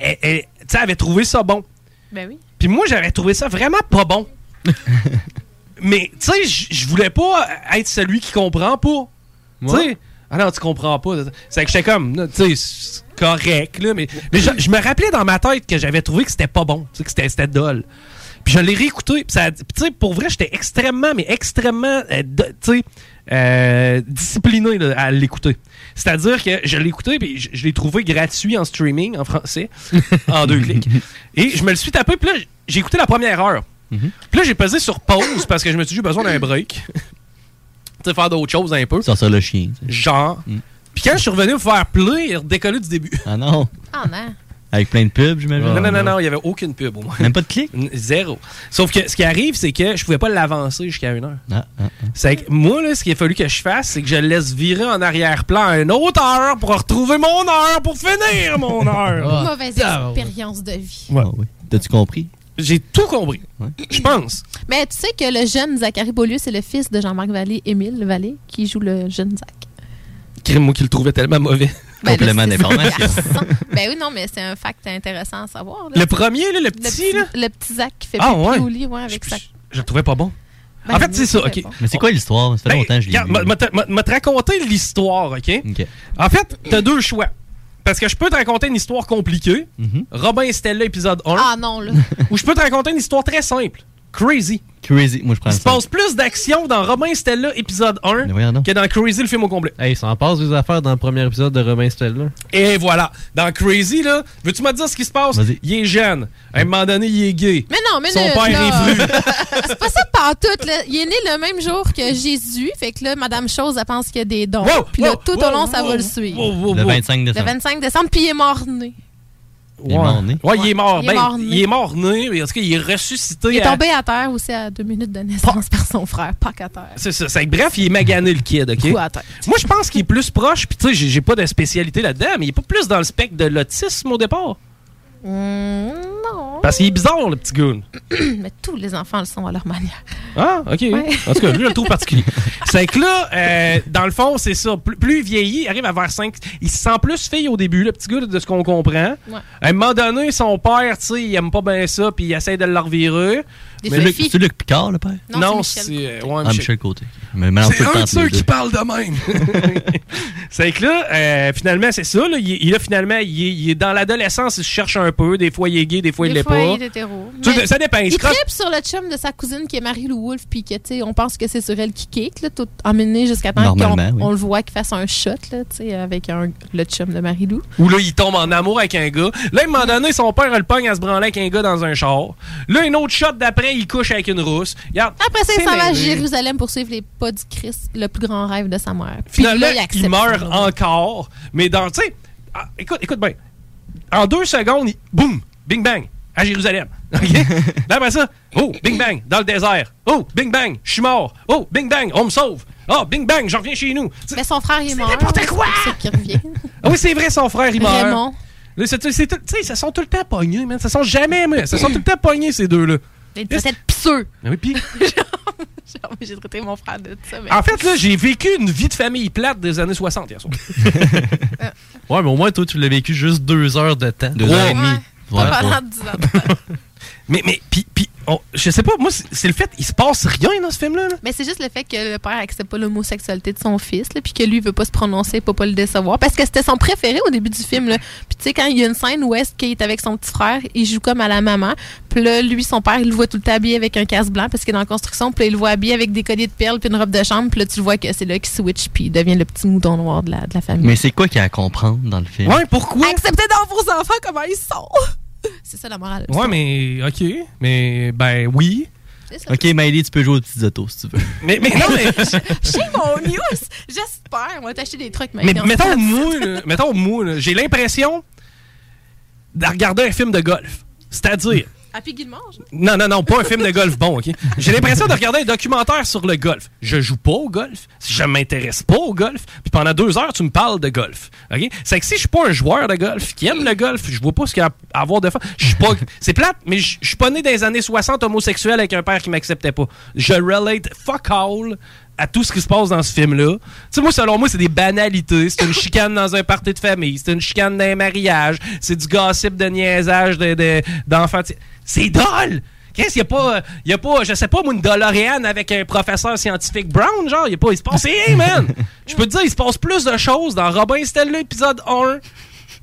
elle, elle, sais, avait trouvé ça bon. Ben oui. Puis moi, j'avais trouvé ça vraiment pas bon. [laughs] Mais, tu sais, je voulais pas être celui qui comprend pas. Tu sais, ah non, tu comprends pas. C'est que j'étais comme, tu sais, correct, là, mais, mais je, je me rappelais dans ma tête que j'avais trouvé que c'était pas bon, tu sais, que c'était- c'était dole. Puis je l'ai réécouté, puis tu sais, pour vrai, j'étais extrêmement, mais extrêmement, euh, tu sais, euh, discipliné là, à l'écouter. C'est-à-dire que je l'ai écouté, puis je, je l'ai trouvé gratuit en streaming, en français, [laughs] en deux clics. Et je me le suis tapé, puis là, j'ai écouté la première heure. Puis là, j'ai pesé sur pause parce que je me suis dit, j'ai besoin d'un break. Tu sais, faire d'autres choses un peu. Sortir le chien. Genre. Puis quand je suis revenu me faire play, il redécollait du début. Ah non. Ah non. Avec plein de pubs, j'imagine. non, non, non, non, il n'y avait aucune pub au moins. Même pas de clic? Zéro. Sauf que ce qui arrive, c'est que je pouvais pas l'avancer jusqu'à une heure. Ah, ah, C'est que moi, là, ce qu'il a fallu que je fasse, c'est que je le laisse virer en arrière-plan à une autre heure pour retrouver mon heure, pour finir mon [laughs] heure. Mauvaise Ah, expérience de vie. Ouais. oui. T'as-tu compris? J'ai tout compris. Je pense. Mais tu sais que le jeune Zachary Beaulieu, c'est le fils de Jean-Marc Vallée, Émile Vallée, qui joue le jeune Zach. Crime, moi qui le trouvais tellement mauvais. Ben, Complément d'information. ben oui, non, mais c'est un fact intéressant à savoir. là. Le premier, là, le petit, là? Le petit Zach qui fait Ah, ouais. au lit, ouais, avec sa... Je le trouvais pas bon. Ben, en fait, c'est ça, je OK. trouvais bon. Mais c'est quoi l'histoire? Ça fait Ben, longtemps que je l'ai m'a- m'a te- m'a- m'a te raconter l'histoire, OK? OK. En fait, t'as deux choix. Parce que je peux te raconter une histoire compliquée, Robin et Stella, épisode 1, Ah non, là. ou je peux te raconter une histoire très simple, Crazy. Crazy. Moi, je prends Il se passe plus d'action dans Robin Stella, épisode 1, Mais voyons donc. que dans Crazy, le film au complet. Hey, ça en passe des affaires dans le premier épisode de Robin Stella. Et voilà. Dans Crazy, là, veux-tu me dire ce qui se passe? Vas-y. Il est jeune. À un moment donné, il est gay. Mais non, mais Son père là, est vru. [laughs] c'est pas ça pantoute, là. Il est né le même jour que Jésus, fait que là, Madame Chose, elle pense qu'il y a des dons. Wow, puis là, wow, tout wow, au long, ça wow, va le suivre. wow, wow, Le wow. 25 Le décembre. 25 décembre, puis il est mort-né. Il est mort-né. Ouais, il est mort. Il est ben, il est mort-né, en tout cas, il est ressuscité. Il est à- tombé à terre aussi à deux minutes de naissance par son frère, pas qu'à terre. C'est ça. Bref, il est magané le kid, OK? Coup à terre. Moi, je pense qu'il est plus proche, puis tu sais, j'ai- j'ai pas de spécialité là-dedans, mais il est pas plus dans le spectre de l'autisme au départ. Hum, non. Parce qu'il est bizarre, le petit goon. [clears throat] mais tous les enfants le sont à leur manière. Ah, OK. En tout cas, lui, je le trouve particulier. [laughs] C'est que là, euh, dans le fond, c'est ça. Plus, plus il vieillit, il arrive à vers 5. Il se sent plus fille au début, le petit gars, de ce qu'on comprend. Ouais. À un moment donné, son père, tu sais, il aime pas bien ça, puis il essaie de le revirer. C'est Luc Picard, le père? Non, c'est euh, ouais, Ah, Michel. Côté. Mais C'est un de ceux qui parlent de même. [laughs] c'est que là, euh, finalement, c'est ça. Là, il, là, finalement, il est, il est dans l'adolescence, il se cherche un peu. Des fois, il est gay, des fois, il Des l'est pas. il est hétéro. Tu sais, Mais ça dépend. Il Il tripe sur le chum de sa cousine qui est Marie-Lou Wolfe, puis que, on pense que c'est sur elle qui kick, là, tout emmené jusqu'à temps qu'on Normalement, oui. on le voit qu'il fasse un shot, là, tu sais, avec un, le chum de Marie-Lou. Ou là, il tombe en amour avec un gars. Là, à un moment donné, son père a le pogne à se branler avec un gars dans un char. Là, une autre shot d'après, après, il couche avec une rousse. Regarde, Après ça, il s'en va à. Jérusalem pour suivre les pas du Christ, le plus grand rêve de sa mère. Puis Finalement, là, il meurt encore. Mais dans, tu sais, ah, écoute, écoute bien. En deux secondes, il- boum, bing bang, à Jérusalem. [laughs] OK? Là, après ça, oh, bing bang, dans le désert. Oh, bing bang, je suis mort. Oh, bing bang, on me sauve. Oh, bing bang, je reviens chez nous. Mais son frère, il est mort. n'importe quoi! C'est. [laughs] Ah oui, c'est vrai, son frère, il meurt. Raymond. Tu sais, ça sont tout le temps pognés, man. Ça sont jamais, mais ça sont tout le temps pognés, ces deux-là. Peut-être pisseux. Ah oui, puis, [laughs] J'ai traité mon frère de ça. mais- en fait, là, j'ai vécu une vie de famille plate des années 60 hier soir. [laughs] Ouais, mais au moins, toi, tu l'as vécu juste deux heures de temps. Deux heures et demie. Ouais, pendant. 10 ans. [laughs] Mais, mais, puis, on- je sais pas, moi, c'est le fait, il se passe rien dans ce film-là. là. Mais c'est juste le fait que le père accepte pas l'homosexualité de son fils, là, puis que lui veut pas se prononcer pour pas le décevoir. Parce que c'était son préféré au début du film. Là. Puis tu sais, quand il y a une scène où est-ce qu'il est avec son petit frère, il joue comme à la maman. Puis là, lui, son père, il le voit tout le temps habillé avec un casque blanc parce qu'il est dans la construction. Puis là, il le voit habillé avec des colliers de perles puis une robe de chambre. Puis là, tu le vois que c'est là qu'il switch puis il devient le petit mouton noir de la, de la famille. Mais c'est quoi qu'il y a à comprendre dans le film? Ouais, pourquoi? Acceptez dans vos enfants comment ils sont. [laughs] c'est ça la morale. Ouais, mais, ok. Mais, ben, oui. C'est ça. Ok, Miley, tu peux jouer aux petites autos si tu veux. [laughs] Mais, mais non, mais. [laughs] Chez mon news, j'espère. On va t'acheter des trucs Mais maintenant. mettons moi, là, mettons moi, j'ai l'impression de regarder un film de golf. C'est-à-dire, Happy Gilmore, genre? non, non, non, pas un film de golf bon, ok? J'ai l'impression de regarder un documentaire sur le golf. Je joue pas au golf, je m'intéresse pas au golf, puis pendant deux heures, tu me parles de golf, ok? C'est que si je suis pas un joueur de golf qui aime le golf, je vois pas ce qu'il y a à avoir de fun. Pas, c'est plate, mais je suis pas né dans les années 60 homosexuel avec un père qui m'acceptait pas. Je relate fuck all à tout ce qui se passe dans ce film-là. Tu sais, moi, selon moi, c'est des banalités. C'est une chicane dans un party de famille. C'est une chicane dans un mariage. C'est du gossip de niaisage de- de- d'enfants. Tu sais, c'est drôle! Qu'est-ce qu'il y a pas, il y a pas, je sais pas, moi, une DeLorean avec un professeur scientifique brown, genre, il y a pas, il se passe rien, man! Je peux te dire, il se passe plus de choses dans Robin Stella épisode 1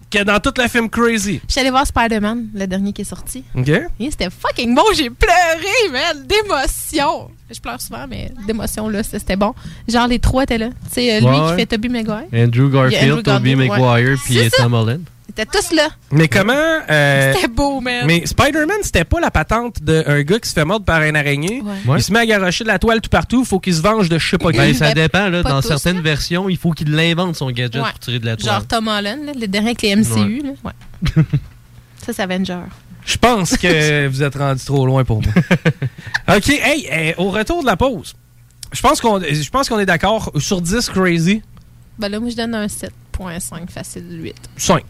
que dans tout le film Crazy. Je suis allée voir Spider-Man, le dernier qui est sorti. OK? Et c'était fucking bon, j'ai pleuré, man, d'émotion. Je pleure souvent, mais d'émotion, là, c'était bon. Genre, les trois étaient là. Tu sais, euh, lui Ouais, qui fait Tobey Maguire. Andrew Garfield, Tobey ouais. Maguire, puis. Tom Holland. Ils étaient tous là. Mais comment. euh, C'était beau, man. Mais Spider-Man, c'était pas la patente d'un gars qui se fait mordre par un araignée. Ouais. Il se met à garocher de la toile tout partout. Faut qu'il se venge de je sais pas qui. Ben, ça dépend, là. pas Dans tous, certaines versions, il faut qu'il l'invente son gadget Ouais. pour tirer de la toile. Genre Tom Holland, là, le dernier avec les MCU. Là. Ouais. [laughs] ça, c'est Avenger. Je pense que [laughs] vous êtes rendu trop loin pour moi. [laughs] OK, hey, euh, au retour de la pause, je pense qu'on je pense qu'on est d'accord sur 10 crazy, Ben là, moi, je donne un 7.5 facile 8. 5.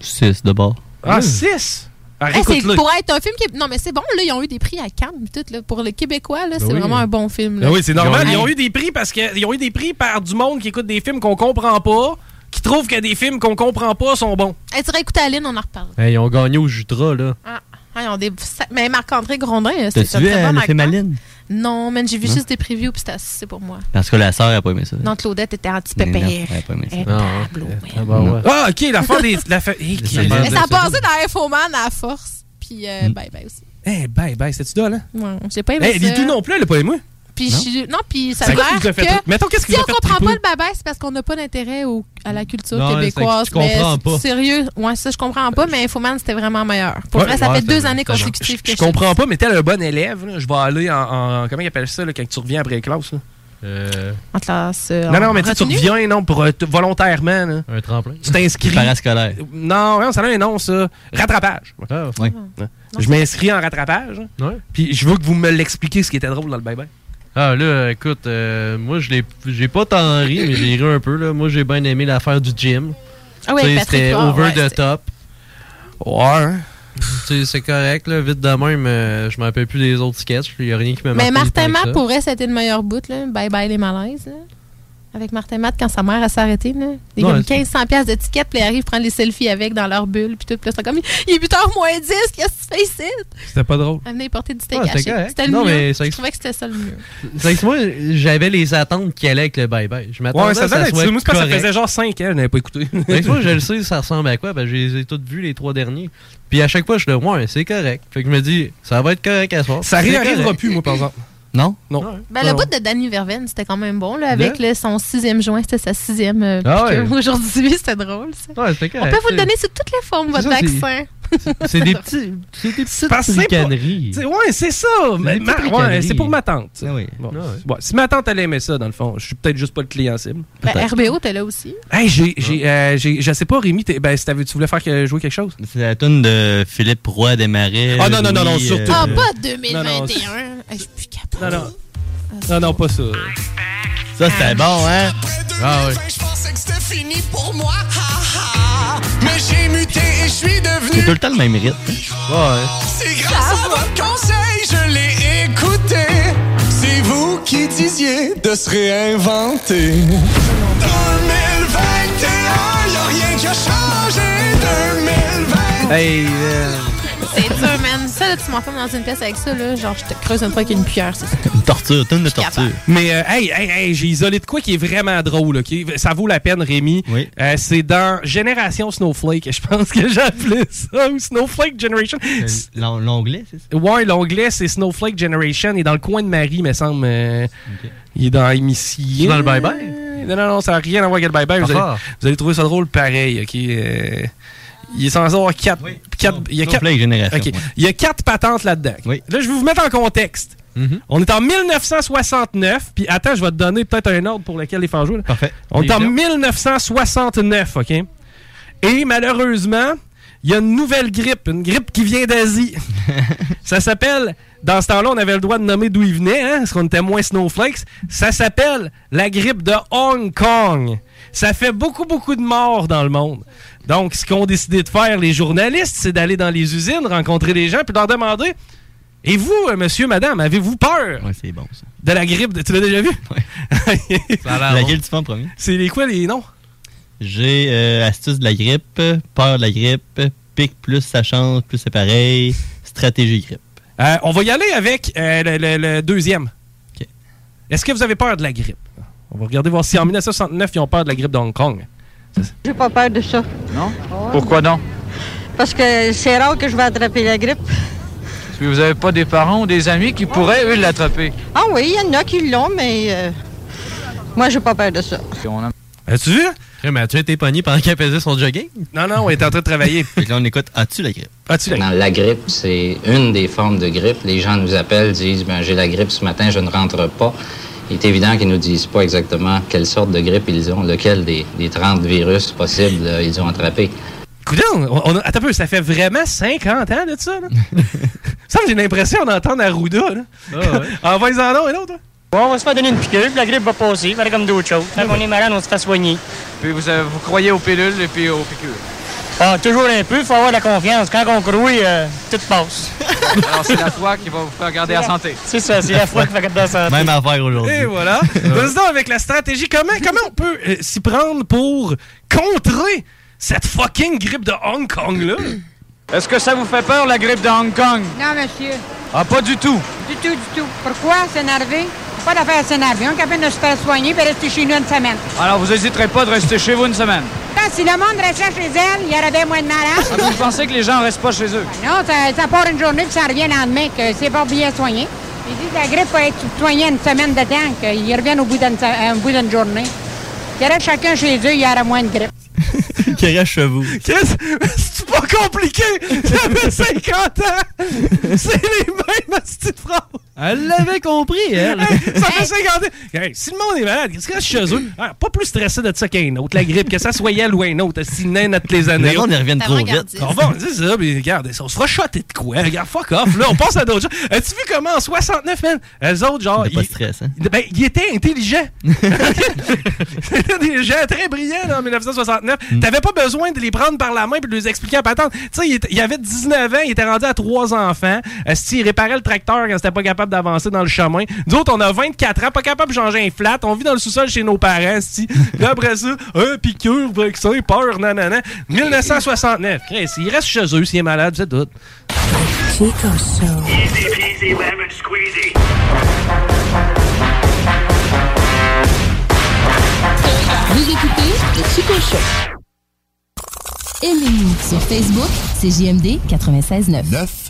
6 de bord. Ah, 6. Ah, Hey, c'est écoute-le. pour être un film qui est... Non, mais c'est bon, là, ils ont eu des prix à Cannes, tout, là. Pour le Québécois, là, c'est Ben oui. vraiment un bon film. Là. Ben oui, c'est normal. Ils ont eu des prix parce que ils ont eu des prix par du monde qui écoute des films qu'on comprend pas, qui trouve que des films qu'on comprend pas sont bons. Hey, tu aurais écouté Aline, on en reparle. Hey, ils ont gagné au Jutra, là. Ah, ah, ils ont des... Mais Marc-André Grondin, c'est vu très bon le film acteur. Aline? Non, man, j'ai vu Non? juste des previews, puis c'était assez pour moi. Parce que la sœur a pas aimé ça. Non, Claudette était anti-pépère. elle a pas aimé ça. Ah, Pablo, Ah, ouais. Ah, OK, des la fa- Ça Christ. parle Mais ça a passé dans Infoman à force. Puis, euh, Mm. bye bye aussi. Eh, bye bye, c'était-tu là? Ouais, j'ai pas aimé Eh, ça. Lidou non plus, elle a pas aimé. Puis, Non? je puis ça fait que Mettons, qu'est-ce qui si on comprend pas le bye-bye, c'est parce qu'on n'a pas d'intérêt au- à la culture Non, québécoise. que tu comprends mais pas. Sérieux, ouais, ça, je comprends pas, mais Infoman, c'était vraiment meilleur. Pour Ouais, vrai, ça ouais, fait deux années consécutives que Je comprends pas, mais tel un bon élève, là, je vais aller en, en- Comment ils appellent ça là, quand tu reviens après les classes? Là? Euh, En classe. euh, non, non, mais tu sais, tu retenue? reviens non, pour, euh, volontairement. Là. un tremplin. Tu t'inscris. Parascolaire. Non, non, ça a un nom, ça. Rattrapage. Ah, Ouais. Ouais. Je m'inscris en rattrapage. Puis je veux que vous me l'expliquiez ce qui était drôle dans le bye-bye. Ah là, écoute, euh, moi je l'ai j'ai pas tant ri, mais j'ai ri un peu là. Moi j'ai bien aimé l'affaire du gym. Ah Patrick C'était over ouais, the top. Ouais. Tu sais, c'est correct là, vite de même, euh, je me rappelle plus des autres sketchs, il y a rien qui m'a marqué. Mais Martin Matt, ça. pour vrai, c'était le meilleur bout, là. Bye bye les malaises, là. Avec Martin Matt, quand sa mère a s'arrêté, là. Il y a Ouais, comme c'est- 1500 pièces de tickets, puis ils arrivent prendre les selfies avec dans leur bulle, puis tout. Puis là, c'est comme, il est 8h moins 10, qu'est-ce que tu fais ici? C'était pas drôle. Elle venait porter du steak Ah, c'était haché. C'était le Non, mieux. mais Je ex- trouvais que c'était ça le mieux. C'est que moi, j'avais les attentes qui allaient avec le bye-bye. Je m'attendais Ouais, à ça ce que devait ça être soit ça. Moi, c'est parce que ça correct. faisait genre 5 ans, je n'avais pas écouté. [laughs] Que moi, je le sais, ça ressemble à quoi? Ben, je les ai toutes vues, les trois derniers. Puis à chaque fois, je suis là, ouais, c'est correct. Fait que je me dis, ça va être correct à soir. Ça réarrivera correct. plus, moi, par exemple. Non? Non. Ben, le bout de Danny Verven, c'était quand même bon, là, avec le- son sixième joint, c'était sa sixième euh, Ah ouais. Aujourd'hui, [laughs] c'était drôle, ça. Ouais, c'était On peut vous le donner sous toutes les formes, votre vaccin. C'est des petits. C'est des [laughs] petites ricaneries. Ouais, c'est ça. Ouais, c'est pour ma tante. ça. Ah oui. Bon. Ouais, Si ma tante, elle aimait ça, dans le fond, je suis peut-être juste pas le client cible. Ben, RBO, t'es là aussi. Hey, j'ai, j'ai, euh, j'ai- je sais pas, Rémi, t'es- ben, si t'avais- tu voulais faire jouer quelque chose? C'est la tune de Philippe Roy des Marais. Ah, non, non, non, non, surtout. euh, Ah, pas Non, 2021. non, Hey, Non, non. Non, non, pas ça. Ça, c'était bon, hein? Ah, ouais. Je pensais que c'était fini pour moi. Mais j'ai muté et je suis C'est devenu. tout le temps le même rythme. Ouais. C'est grâce à votre conseil, je l'ai écouté. C'est vous qui disiez de se réinventer. 2021, y'a rien qui a changé. 2020. Hey, euh, C'est dur, man. Là, tu m'enfermes dans une pièce avec ça, là. Genre, je te creuse une fois avec une cuillère, c'est ça. Une torture, tune de torture. Mais euh, hey, hey, hey, j'ai isolé de quoi qui est vraiment drôle, ok? Ça vaut la peine, Rémi. Euh, c'est dans Génération Snowflake, je pense que j'ai appelé ça, ou Snowflake Generation. L'on- L'onglet, c'est ça? Ouais, l'onglet, c'est Snowflake Generation. Il est dans le coin de Marie, me semble. euh, Il est dans Émission. C'est dans le bye-bye? Non, non, non, ça n'a rien à voir avec le bye-bye. Vous, allez- vous allez trouver ça drôle pareil, ok? Il est censé avoir quatre. quatre- il y a quatre ouais. Il y a quatre patentes là-dedans. Là, je vais vous mettre en contexte. Mm-hmm. On est en 1969, puis attends, je vais te donner peut-être un ordre pour lequel les faire jouer. là. Parfait. On est en Les gens. 1969, OK? Et malheureusement, il y a une nouvelle grippe, une grippe qui vient d'Asie. [laughs] ça s'appelle, dans ce temps-là, on avait le droit de nommer d'où il venait, hein, parce qu'on était moins snowflakes. Ça s'appelle la grippe de Hong Kong. Ça fait beaucoup, beaucoup de morts dans le monde. Donc, ce qu'ont décidé de faire les journalistes, c'est d'aller dans les usines, rencontrer les gens, puis leur demander Et vous, euh, monsieur, madame, avez-vous peur Ouais, c'est bon, ça. de la grippe de- Tu l'as déjà vu? [laughs] L'air Laquelle tu fais en premier? C'est les quoi les noms? J'ai euh, astuce de la grippe, peur de la grippe, pic plus ça change, plus c'est pareil, stratégie grippe. Euh, on va y aller avec euh, le, le- le deuxième. Est-ce que vous avez peur de la grippe? On va regarder voir si en 1969, ils ont peur de la grippe de Hong Kong. J'ai pas peur de ça. Non? Pourquoi non? Parce que c'est rare que je vais attraper la grippe. Que vous n'avez pas des parents ou des amis qui pourraient, eux, l'attraper? Ah oui, il y en a qui l'ont, mais euh, moi, j'ai pas peur de ça. As-tu vu? mais as-tu été pogné pendant qu'elle faisait son jogging? Non, non, on est en train de travailler. Que là, on écoute As-tu la grippe? As-tu la Non, la grippe, c'est une des formes de grippe. Les gens nous appellent, disent ben, j'ai la grippe ce matin, je ne rentre pas. Il est évident qu'ils ne nous disent pas exactement quelle sorte de grippe ils ont, lequel des, des 30 virus possibles euh, ils ont attrapé. Coudon, on, on a- attends un peu, ça fait vraiment 50 ans de ça, là? [laughs] ça, j'ai l'impression d'entendre Arruda, là. Envoie-en donc un autre, hein. Bon, on va se faire donner une piqûre, puis la grippe va passer, faire comme d'autres choses. Quand on est malade, on se fait soigner. Puis vous, avez- vous croyez aux pilules et puis aux piqûres. Ah, toujours un peu, il faut avoir de la confiance. Quand on croit, euh, tout passe. [laughs] Alors, c'est la foi qui va vous faire garder la santé. C'est ça, c'est la foi qui va garder la santé. Même affaire aujourd'hui. Et voilà. Vas-y donc avec la stratégie. Comment, comment on peut euh, s'y prendre pour contrer cette fucking grippe de Hong Kong, là? [clears throat] Est-ce que ça vous fait peur, la grippe de Hong Kong? Non, monsieur. Ah, pas du tout. Du tout, du tout. Pourquoi s'énerver? Pas d'affaire à s'énerver. On est capable de se faire soigner et rester chez nous une semaine. Alors, vous n'hésiterez pas de rester chez vous une semaine? Si le monde restait chez elle, il y aurait bien moins de malades. Ah, vous pensez que les gens restent pas chez eux? Non, ça, ça part une journée puis ça revient le lendemain que c'est pas bien soigné. Ils disent que la grippe peut être soignée une semaine de temps, qu'ils reviennent au bout d'une d'une journée. Qu'il y aurait chacun chez eux, il y aurait moins de grippe. [laughs] Qui reste chevaux. Qu'est-ce- C'est pas compliqué! [laughs] Ça fait 50 ans! C'est les mêmes petites phrases! Elle l'avait compris, [laughs] elle. ça fait 50 ans! Hey, si le monde est malade, qu'est-ce qu'il reste chez eux? Ah, pas plus stressé de ça qu'un autre, la grippe, que ça soit elle ou un autre, si naine à toutes les années. Le monde, ils reviennent trop vite. On va, c'est ça, mais regarde, on se fera shotter de quoi? Regarde, fuck off, là, on passe à d'autres choses. As-tu vu comment en 69, man? Eux autres, genre. Pas de stress, hein? ben, ils étaient intelligents. C'était des gens très brillants là, en 1969. Mm. T'avais pas besoin de les prendre par la main et de les expliquer à patente. Tu sais, il, il avait 19 ans, il était rendu à trois enfants. Esti, il réparait le tracteur quand c'était pas capable d'avancer dans le chemin. Nous autres, on a 24 ans, pas capable de changer un flat. On vit dans le sous-sol chez nos parents. Puis [laughs] après ça, un piqûre, vaccin, peur, nanana. 1969. Chris, il reste chez eux s'il est malade, c'est tout. Chico Show. Easy peasy lemon squeezy. Vous écoutez le Chico Show. Aimez-nous sur Facebook, c'est JMD 96.9. 669.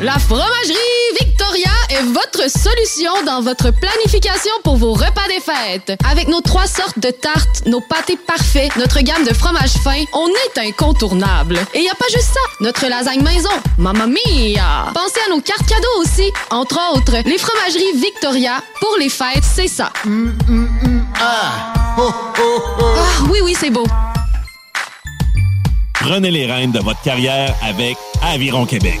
La fromagerie Victoria est votre solution dans votre planification pour vos repas des fêtes. Avec nos trois sortes de tartes, nos pâtés parfaits, notre gamme de fromages fins, on est incontournable. Et y a pas juste ça, notre lasagne maison, mamma mia! Pensez à nos cartes cadeaux aussi. Entre autres, les fromageries Victoria, pour les fêtes, c'est ça. Ah! Ah, oui, oui, c'est beau. Prenez les rênes de votre carrière avec Aviron Québec.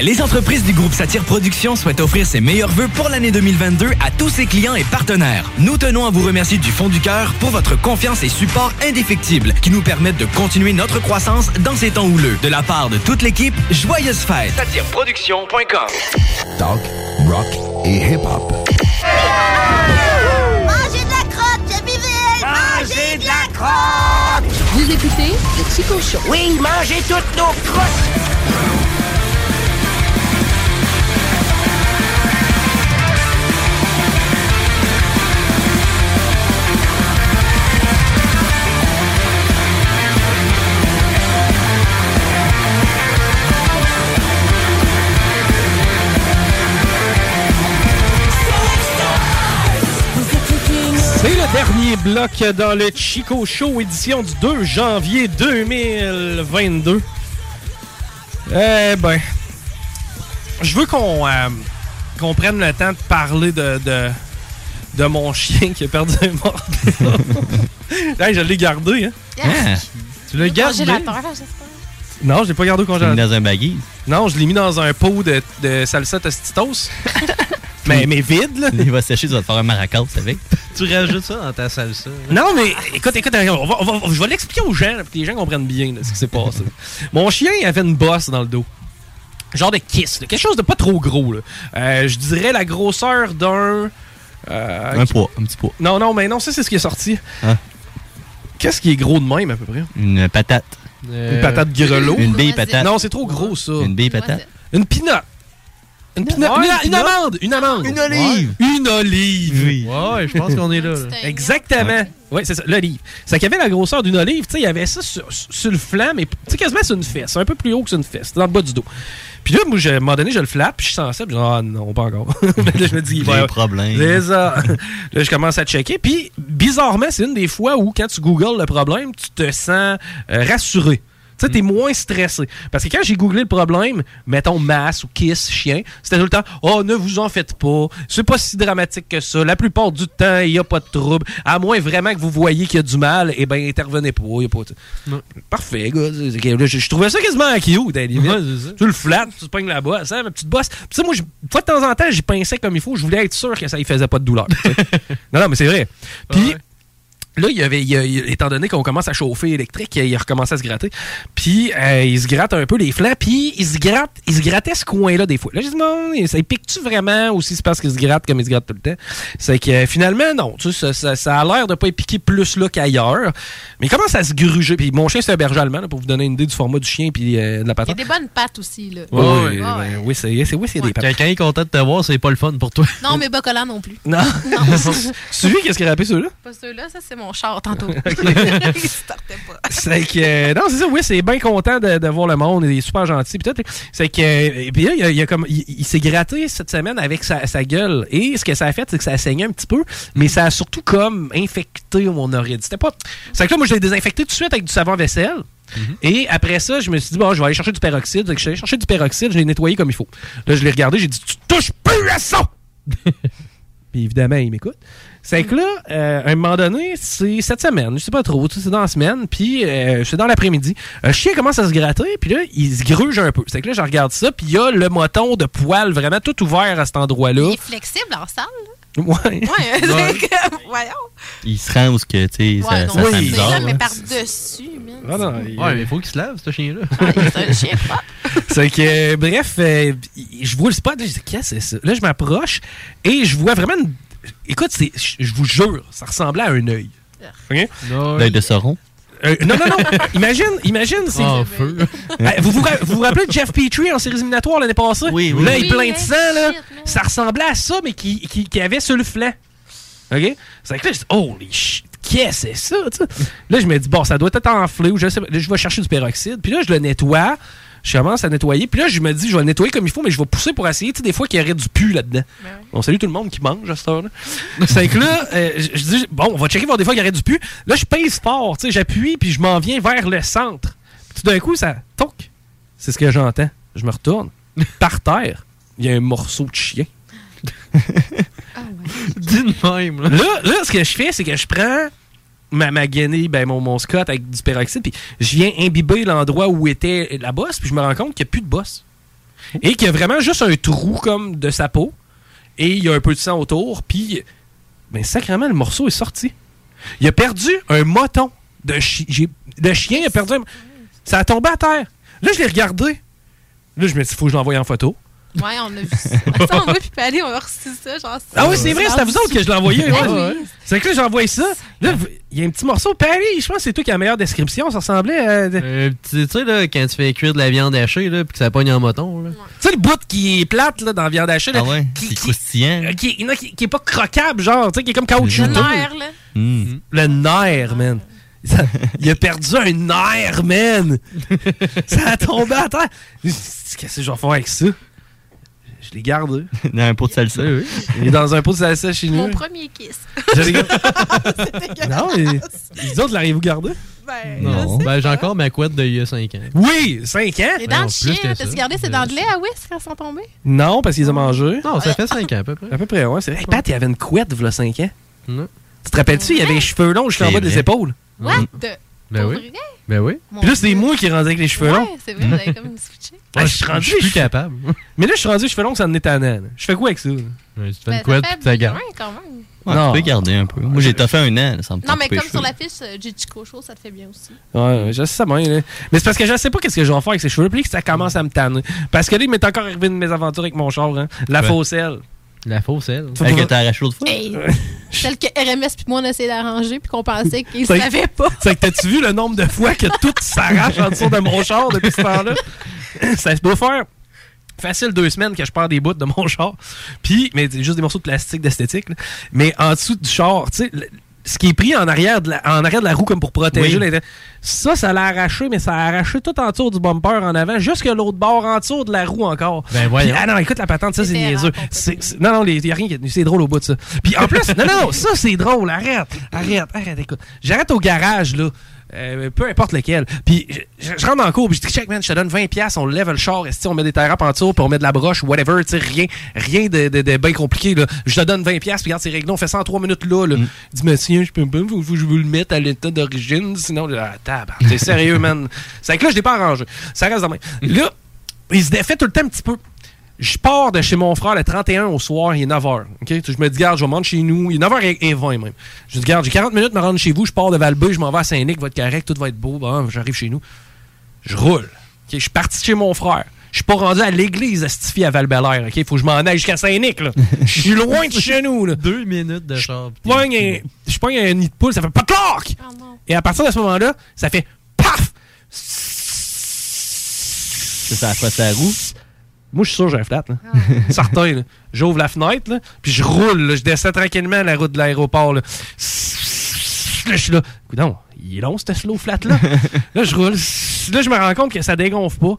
Les entreprises du groupe Satire Productions souhaitent offrir ses meilleurs vœux pour l'année 2022 à tous ses clients et partenaires. Nous tenons à vous remercier du fond du cœur pour votre confiance et support indéfectible qui nous permettent de continuer notre croissance dans ces temps houleux. De la part de toute l'équipe, joyeuses fêtes. Satireproduction.com Talk, rock et hip-hop. Mangez de la crotte! Mangez de la crotte! Vous écoutez le Chico Show. Oui, mangez toutes nos crottes! Dernier bloc dans le Chico Show, édition du 2 janvier 2022. Eh ben, je veux qu'on euh, qu'on prenne le temps de parler de, de, de mon [laughs] chien qui a perdu un mort. [laughs] hey, je l'ai gardé, hein? Ah, tu l'as gardé? Non, je l'ai pas gardé au Mis congélateur. dans un baggy. Non, je l'ai mis dans un pot de, de salsa tostitos. [laughs] mais, mais vide, là. Il va sécher, tu vas te faire un maracas avec. [laughs] Tu rajoutes ça dans ta salsa. Non, mais écoute, écoute, on va- on va- je vais l'expliquer aux gens, pour que les gens comprennent bien là, ce qui s'est [laughs] passé. Mon chien avait une bosse dans le dos. Genre de kiss, là, quelque chose de pas trop gros. là. Euh, je dirais la grosseur d'un. euh, Un poids, un petit poids. Non, non, mais non, ça c'est ce qui est sorti. Hein? Qu'est-ce qui est gros de même à peu près? Une patate. Une patate grelot. Une bille patate. Non, c'est trop gros ça. Une bille patate. Une pinotte. Une, pinotte. Ouais, une, une une pinotte. amande. Une amande. Une olive. Ouais. Une olive. Oui. Ouais, je pense qu'on est là. là. Exactement. Oui, c'est ça, l'olive. C'est qu'il y avait la grosseur d'une olive, tu sais, il y avait ça sur, sur le flanc, mais tu sais, quasiment sur une fesse, un peu plus haut que sur une fesse, dans le bas du dos. Puis là, moi, je- à un moment donné, je le flappe, puis je suis sensible, je dis, ah non, pas encore. [laughs] là, je me dis, avoir- problèmes. C'est ça. là, je commence à checker, puis bizarrement, c'est une des fois où, quand tu googles le problème, tu te sens euh, rassuré. Tu sais, t'es moins stressé. Parce que quand j'ai googlé le problème, mettons masse ou kiss, chien, c'était tout le temps Oh, ne vous en faites pas. C'est pas si dramatique que ça. La plupart du temps, il n'y a pas de trouble. À moins vraiment que vous voyez qu'il y a du mal, eh bien, intervenez pas. Y a pas de- Parfait, gars. Je, je trouvais ça quasiment cute, à limite. Ça. Tu le flattes, tu te pognes la bosse, hein, ma petite bosse. Puis tu sais, moi, je- une fois de temps en temps, j'y pinçais comme il faut. Je voulais être sûr que ça y faisait pas de douleur. [laughs] non, non, mais c'est vrai. Puis, Là, il y avait, il y a- il- étant donné qu'on commence à chauffer électrique, il a recommencé à se gratter. Puis, euh, il se gratte un peu les flancs, puis il se gratte, il se grattait ce coin-là des fois. Là, j'ai dit, bon, ça pique-tu vraiment ou si c'est parce qu'il se gratte comme il se gratte tout le temps? C'est que euh, finalement, non. Tu sais, ça, ça- ça a l'air de pas piquer plus là qu'ailleurs. Mais il commence à se gruger. Puis mon chien, c'est un berger allemand, là, pour vous donner une idée du format du chien puis euh, de la Il y a des bonnes pattes aussi, là. Oui, Ouais, oui, ouais. oui, oui, c'est oui, c'est des pattes. Quelqu'un est content de te voir, c'est pas le fun pour toi. Non, mais Bocola non plus. Non. c'est [laughs] lui qui a scrappé ceux-là? Pas ceux-là, ça c'est mon char tantôt. [laughs] [laughs] Il startait pas. C'est que. euh, non, c'est ça, oui, c'est bien content de, de voir le monde. Il est super gentil. Puis tout. C'est que. Puis là, il, a- il a comme, il, il s'est gratté cette semaine avec sa, sa gueule. Et ce que ça a fait, c'est que ça a saigné un petit peu. Mais ça a surtout comme infecté mon oreille. C'était pas. C'est que là, moi, je l'ai désinfecté tout de suite avec du savon à vaisselle. Et après ça, je me suis dit, bon, je vais aller chercher du peroxyde. Je suis allé chercher du peroxyde, je l'ai nettoyé comme il faut. Là, je l'ai regardé, j'ai dit, tu touches plus à ça! [laughs] Puis évidemment, il m'écoute. C'est que là, euh, à un moment donné, c'est cette semaine, je sais pas trop, tu sais, c'est dans la semaine, puis euh, c'est dans l'après-midi. Un chien commence à se gratter, puis là, il se gruge un peu. C'est que là, je regarde ça, puis il y a le moton de poil vraiment tout ouvert à cet endroit-là. Il est flexible en salle. Ouais. Ouais, [laughs] c'est comme- voyons. Il se rend où ce que, tu sais, ça, Ouais, non, ça bizarre. mais là. par-dessus. Ah non, il- Ouais, mais il faut qu'il se lave, ce chien-là. C'est un chien. [laughs] C'est que, bref, euh, je vois le spot, là, je dis, qu'est-ce que c'est ça? Là, je m'approche et je vois vraiment une... Écoute, c'est- je vous jure, ça ressemblait à un œil. L'œil de Sauron? Euh, non, non, non. [laughs] imagine, imagine, c'est. En feu. Euh, vous, vous ra- vous vous rappelez de Jeff Petrie en séries éliminatoires l'année passée? Oui, oui. Là, il Oui, plein de oui. sang, là. Ça ressemblait à ça, mais qui, qui, qui avait sur le flanc. OK? C'est que là, je dis, holy shit, qu'est-ce que c'est ça? Là, je me dis, bon, ça doit être enflé ou je sais pas. Là, je vais chercher du peroxyde. Puis là, je le nettoie. Je commence à nettoyer. Puis là, je me dis, je vais le nettoyer comme il faut, mais je vais pousser pour essayer. Tu sais, des fois, qu'il y aurait du pu là-dedans. On salue tout le monde qui mange à cette heure-là. C'est que là, euh, je, dis, bon, on va checker voir des fois qu'il y aurait du pu. Là, je pèse fort. Tu sais, j'appuie, puis je m'en viens vers le centre. Puis tout d'un coup, ça toc. C'est ce que j'entends. Je me retourne. Par terre, il y a un morceau de chien. [laughs] Dis de même, là. Là, là, ce que je fais, c'est que je prends ma, ma ben, mon, mon scotch avec du peroxyde, puis je viens imbiber l'endroit où était la bosse, puis je me rends compte qu'il n'y a plus de bosse. Et qu'il y a vraiment juste un trou comme de sa peau, et il y a un peu de sang autour, puis, ben, sacrément, le morceau est sorti. Il a perdu un moton de, chi- de chien, il a perdu un... Ça a tombé à terre. Là, je l'ai regardé. Là, je me suis dit, faut que je l'envoie en photo. Ouais, on a vu ça. [laughs] Ça, on va puis aller, on a reçu ça. Genre, Ah oui, c'est vrai, c'est à vous autres que je l'ai envoyé. Ah ouais. oui. C'est que là, j'ai envoyé ça. Là, il y a un petit morceau. Paris, je pense que c'est toi qui as la meilleure description. Ça ressemblait à. Tu Euh, tu tu sais, là, quand tu fais cuire de la viande hachée, là, puis que ça pogne en moton, là. sais, le bout qui est plate là, dans la viande hachée. là, Ah ouais, qui, c'est qui, croustillant. euh, qui, non, qui- qui est pas croquable, genre, tu sais, qui est comme caoutchouteux. Le nerf, là. Hmm. Le nerf, man. Ça- il a perdu un nerf, man. [laughs] ça a tombé à terre. Qu'est-ce que je vais faire avec ça? Je l'ai gardé. [laughs] Dans un pot de salsa, oui. Il est dans un pot de salsa chez nous. Mon premier kiss. Je l'ai gardé. [laughs] non, mais les autres, l'avez-vous gardé? Ben, Non. Ben, j'ai encore ma couette d'il y a 5 ans. Oui, 5 ans? Les dents Non, de plus chien, que t'as-tu ça. gardé ces dents de lait à Whis quand elles sont tombées? Non, parce qu'ils ont mangé. Non, ça fait 5 ans à peu près. À peu près, ouais. C'est. Hey, Pat, il avait une couette, il 5 ans. Non. Tu te rappelles-tu, il avait les cheveux longs jusqu'en C'est bas des épaules? What? Ben Pour oui. vrai? Ben oui. Mon Puis là, c'est moi qui rendu avec les cheveux longs. Ouais, c'est vrai, vous avez comme switché. [laughs] Ah, je suis rendu je suis plus cheveux- capable. [laughs] Mais là, je suis rendu cheveux longs, ça en est tannant. Je fais quoi avec ça? Ouais, tu te fais Ben, une ça couette, tu la gardes. quand même. Ouais, Non. tu peux garder un peu. Moi, j'ai toffé un an, sans me Non, mais comme sur cheveux. la fiche euh, Jichiko Show, ça te fait bien aussi. Ouais, je sais ça bien. là. Mais c'est parce que je sais pas qu'est-ce que je vais faire avec ces cheveux-là. Puis que ça commence à me tanner. Parce que là, il m'est encore arrivé une mésaventures avec mon char. Hein. La Ouais. fausse aile. La fausse aile. Hey, que t'as arraché l'autre fois? Hey! Celle que RMS puis moi on essayait d'arranger puis qu'on pensait qu'ils savaient pas. C'est que t'as-tu vu le nombre de fois que tout s'arrache en dessous de mon char depuis ce temps-là? [laughs] ça doit faire facile deux semaines que je perds des bouts de mon char. Puis, mais c'est juste des morceaux de plastique d'esthétique. Mais en dessous du char, tu sais, ce qui est pris en arrière de la, en arrière de la roue comme pour protéger Oui. l'intérieur, ça, ça l'a arraché, mais ça a arraché tout en dessous du bumper en avant, jusque l'autre bord, en dessous de la roue encore. Ben voyons. Puis, ah non, écoute la patente, ça c'est niaiseux. Non, non, il n'y a rien qui c'est drôle au bout de ça. Puis en plus, non, non, non, ça c'est drôle, arrête, arrête, arrête, écoute. J'arrête au garage, là. Euh, peu importe lequel. Puis je, rentre le cours, puis je dis check man, je te donne 20 pièces, on lève le char, esti, on met des terrapes en dessous, puis on met de la broche, whatever, tu sais, rien, rien de, de, de bien compliqué là. Je te donne 20 pièces, puis regarde, c'est réglé, on fait ça en 3 minutes là. là. Il dit monsieur, je peux pas, que je vous le mette à l'état d'origine, sinon ah, tabarnak, c'est sérieux [laughs] man. C'est que là je l'ai pas arrangé. Ça reste dans même. Là, il se défait tout le temps un petit peu. Je pars de chez mon frère le 31 au soir, il est 9h. OK? Je me dis, garde, je vais chez nous. Il est 9h et 20 même. Je dis, garde, j'ai 40 minutes de me rendre chez vous. Je pars de Valbé, je m'en vais à Saint-Nic, va être correct, tout va être beau. Bon, j'arrive chez nous. Je roule. OK? Je suis parti de chez mon frère. Je suis pas rendu à l'église Astifi à val OK? Il faut que je m'en aille jusqu'à Saint-Nic. là. [laughs] Je suis loin de chez nous. Là. Deux minutes de char. Je pogne un, nid de poule, ça fait pas clac! Et à partir de ce moment-là, ça fait paf! C'est ça, ça roue? Moi, je suis sûr que j'ai un flat. Là. [laughs] Certain. là. J'ouvre la fenêtre, là, puis je roule. là. Je descends tranquillement la route de l'aéroport. Là. Là, je suis là. Coudon, il est long, ce slow flat-là. [laughs] là, je roule. Là, je me rends compte que ça dégonfle pas.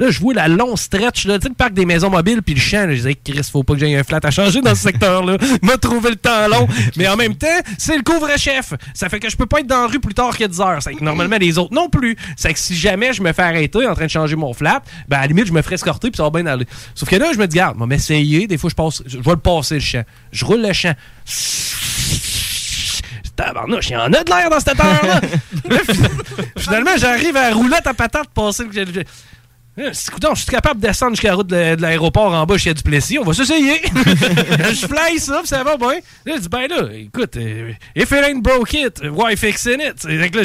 Là, je vois la long stretch, là, tu sais, le parc des maisons mobiles, puis le champ. là, je disais, Chris, faut pas que j'aie un flat à changer dans ce secteur-là. [laughs] M'a trouvé le temps long. Mais en même temps, c'est le couvre-chef. Ça fait que je peux pas être dans la rue plus tard que 10 heures. C'est que normalement, les autres non plus. C'est que si jamais je me fais arrêter en train de changer mon flat, ben, à la limite, je me ferais escorter, puis ça va bien aller. Sauf que là, je me dis, garde, vais m'essayer. Des fois, je passe, je vais le passer, le champ. Je roule le champ. [laughs] Tabarnouche, il y en a de l'air dans cette heure-là. [laughs] Là, Finalement, j'arrive à la roulette à patate passer le. Le- Euh, je suis capable de descendre jusqu'à la route de, de l'aéroport en bas jusqu'à Duplessis. On va s'essayer. [laughs] je fly ça, puis ça va bien. Là, je dis, ben là, écoute, euh, if it ain't broke it, why fixing it? Fait que là,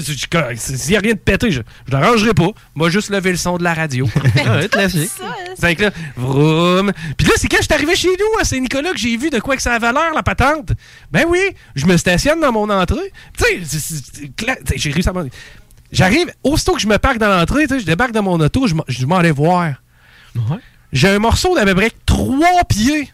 s'il n'y a rien de pété, je, je l'arrangerai pas. Moi, juste lever le son de la radio. [laughs] Ouais, classique. C'est que là, vroom. Puis là, c'est quand je suis arrivé chez nous à Saint-Nicolas que j'ai vu de quoi que ça avait l'air, la patente. Ben oui, je me stationne dans mon entrée. Tu sais, j'ai réussi à m'en- J'arrive, aussitôt que je me parque dans l'entrée, je débarque dans mon auto, je m'en- je m'en vais voir. J'ai un morceau d'à peu près trois pieds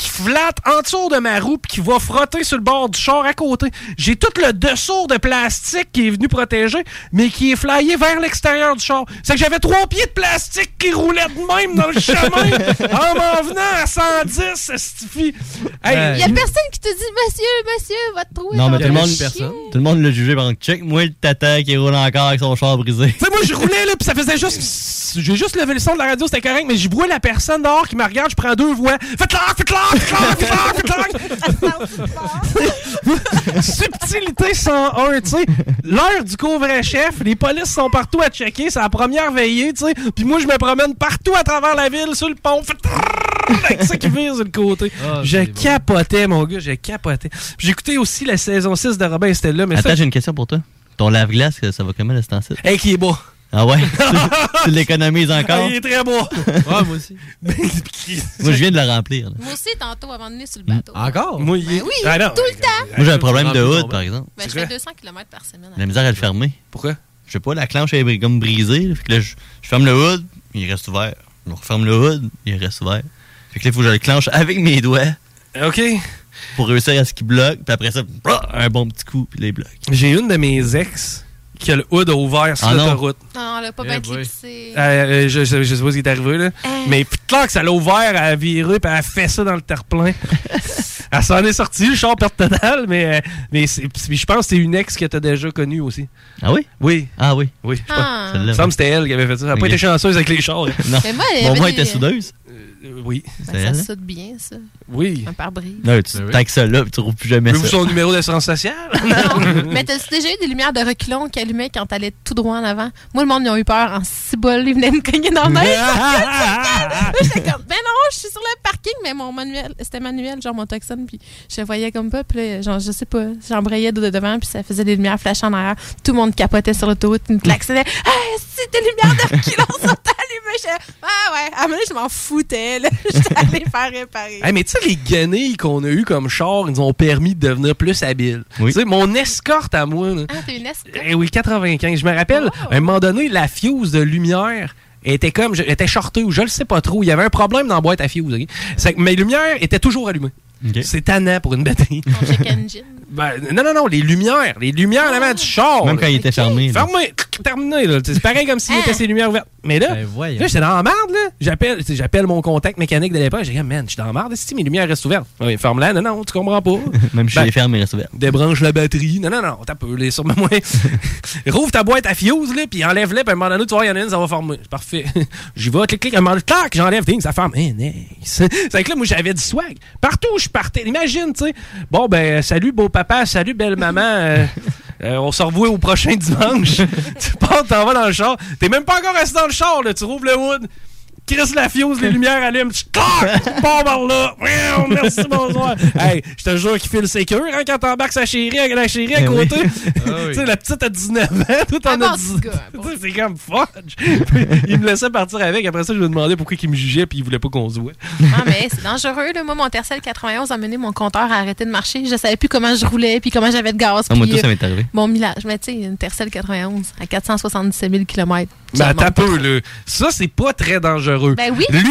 qui flatte en dessous de ma roue puis qui va frotter sur le bord du char à côté. J'ai tout le dessous de plastique qui est venu protéger, mais qui est flyé vers l'extérieur du char. C'est que j'avais trois pieds de plastique qui roulaient de même dans le chemin [laughs] en m'en venant à 110, ça suffit. Hey, Il y a personne qui te dit, monsieur, monsieur, va te trouver. Non, mais tout le monde, chien. tout le monde l'a jugé pendant que check. Moi, le tata qui roule encore avec son char brisé. Tu sais, moi, je roulais, là, puis ça faisait juste. J'ai juste levé le son de la radio, c'était correct, mais je vois la personne dehors qui me regarde, je prends deux voix. Faites-le, faites-le. Subtilité 101, tu sais. L'heure du couvre-chef, les polices sont partout à checker, c'est la première veillée, tu sais. Puis moi, je me promène partout à travers la ville, sur le pont. Avec ça qui vire sur le côté. Ah, je capotais, mon gars, je capotais. Écouté aussi la saison 6 de Robin Stella, mais Attends, ça. j'ai une question pour toi. Ton lave-glace, ça va comment, le temps-ci? Hey, qui est beau. Ah ouais? [laughs] tu tu l'économises encore? Ah, il est très beau. Ouais, moi aussi. [laughs] Moi, je viens de le remplir. là. Moi aussi, tantôt, avant de venir sur le bateau. Encore? Moi, Ben oui, Ah, non. tout le temps. Moi, j'ai un problème de hood, par exemple. Ben, je fais 200 km par semaine. La misère à le fermer. Pourquoi? Je sais pas, la clenche est bri- comme brisée. là. Fait que là, je, je ferme le hood, il reste ouvert. Je referme le hood, il reste ouvert. Fait que là, il faut que je le clenche avec mes doigts. OK. Pour réussir à ce qu'il bloque. Puis après ça, un bon petit coup, puis les bloque. J'ai une de mes ex qui a le hood ouvert sur Ah non. l'autoroute. Non, elle a pas Eh bien clipsé. Euh, euh, je, je, je sais pas ce qui est arrivé, là. Mais clair que ça l'a ouvert, elle a viré, puis elle a fait ça dans le terre-plein. [laughs] elle s'en est sortie, le char perte totale, mais, euh, mais je pense que c'est une ex que t'as déjà connue aussi. Ah oui? Oui. Ah oui. Oui, je Ah. pense. Celle-là, Il me semble que c'était elle qui avait fait ça. Elle n'a pas été chanceuse avec les chars. Non. Mais moi, moi des- était soudeuse. Euh, oui. Ben, ça saute bien, ça. Oui. Un pare-brise. Non, tu que ça là, puis tu trouves plus jamais Avez-vous ça. son numéro d'assurance sociale? [laughs] Non. Mais t'as déjà eu des lumières de reculons qui allumaient quand t'allais tout droit en avant? Moi, le monde, ils ont eu peur en cibole. Ils venaient me cogner dans le nez. [laughs] J'étais comme, ben non, je suis sur le parking, mais mon manuel, c'était manuel, genre mon Tucson, puis je le voyais comme pas, puis là, genre, je sais pas, j'embrayais de devant, puis ça faisait des lumières flashant en arrière. Tout le monde capotait sur l'autoroute, une klaxonnait. Hey, c'est des lumières de reculons sont ah ouais, à un moment donné, je m'en foutais, là. [laughs] J'étais allée faire réparer. Hey, mais tu sais, les guenilles qu'on a eu comme char, ils nous ont permis de devenir plus habiles. Tu sais, mon escorte à moi, là, Ah, t'es une escorte? Eh oui, 95. Je me rappelle, à un moment donné, la fuse de lumière était comme, je- était shortée ou je le sais pas trop. Il y avait un problème dans la boîte à fuse. C'est que mes lumières étaient toujours allumées. C'est tannant pour une batterie. Ton check engine. Ben, non, non, non, les lumières. Les lumières en avant du char. Même là. quand il était fermé. là. Fermé, terminé. là. C'est pareil comme s'il était ses lumières ouvertes. Mais là, Ben, voyons. là j'étais dans la merde. là. J'appelle, j'appelle mon contact mécanique de l'époque. J'ai dit, man, je suis dans la merde. Si mes lumières restent ouvertes. Oui, ferme-la. Non, non, tu comprends pas. [laughs] Même si je Ben, les ferme, il reste ouvert. débranche la batterie. Non, non, non, t'as peu, les sur moi. Rouvre ta boîte à fuse, là, puis enlève-la, puis à un moment donné, tu vois, il y en a une, ça va former. C'est parfait. [laughs] J'y vais, clic, clic, à un moment donné, clac, j'enlève, ding, ça forme. Eh, nice. [laughs] C'est que là, moi, j'avais du swag. Partout où je partais, imagine, tu sais. Bon, ben, salut, beau papa, salut, belle maman. euh, [laughs] euh, on se revoit au prochain dimanche. [laughs] tu pars, t'en vas dans le char. T'es même pas encore resté dans le char, là. Tu rouvres le wood. Crisse la fuse, les lumières allument, tu pars par là. Merci, bonsoir. Hey, je te jure qu'il file sécure hein, quand t'embarques sa chérie, avec la chérie à Eh côté. Ah [laughs] oui. tu sais, la petite a 19 ans, tout en a bon, 10 ce gars, Tu sais, C'est comme fudge. il me laissait partir avec. Après ça, je lui demandais pourquoi il me jugeait puis il voulait pas qu'on se voit. Ah, mais c'est dangereux. Là. Moi, mon Tercel 91 a mené mon compteur à arrêter de marcher. Je savais plus comment je roulais puis comment j'avais de gaz. Ah, moi, puis, tout, ça euh, m'est arrivé. Mon millage. Mais tu sais, une Tercel 91 à 477 000 km. Ben, t'as peu, là. Ça, c'est pas très dangereux. Ben oui, Lui,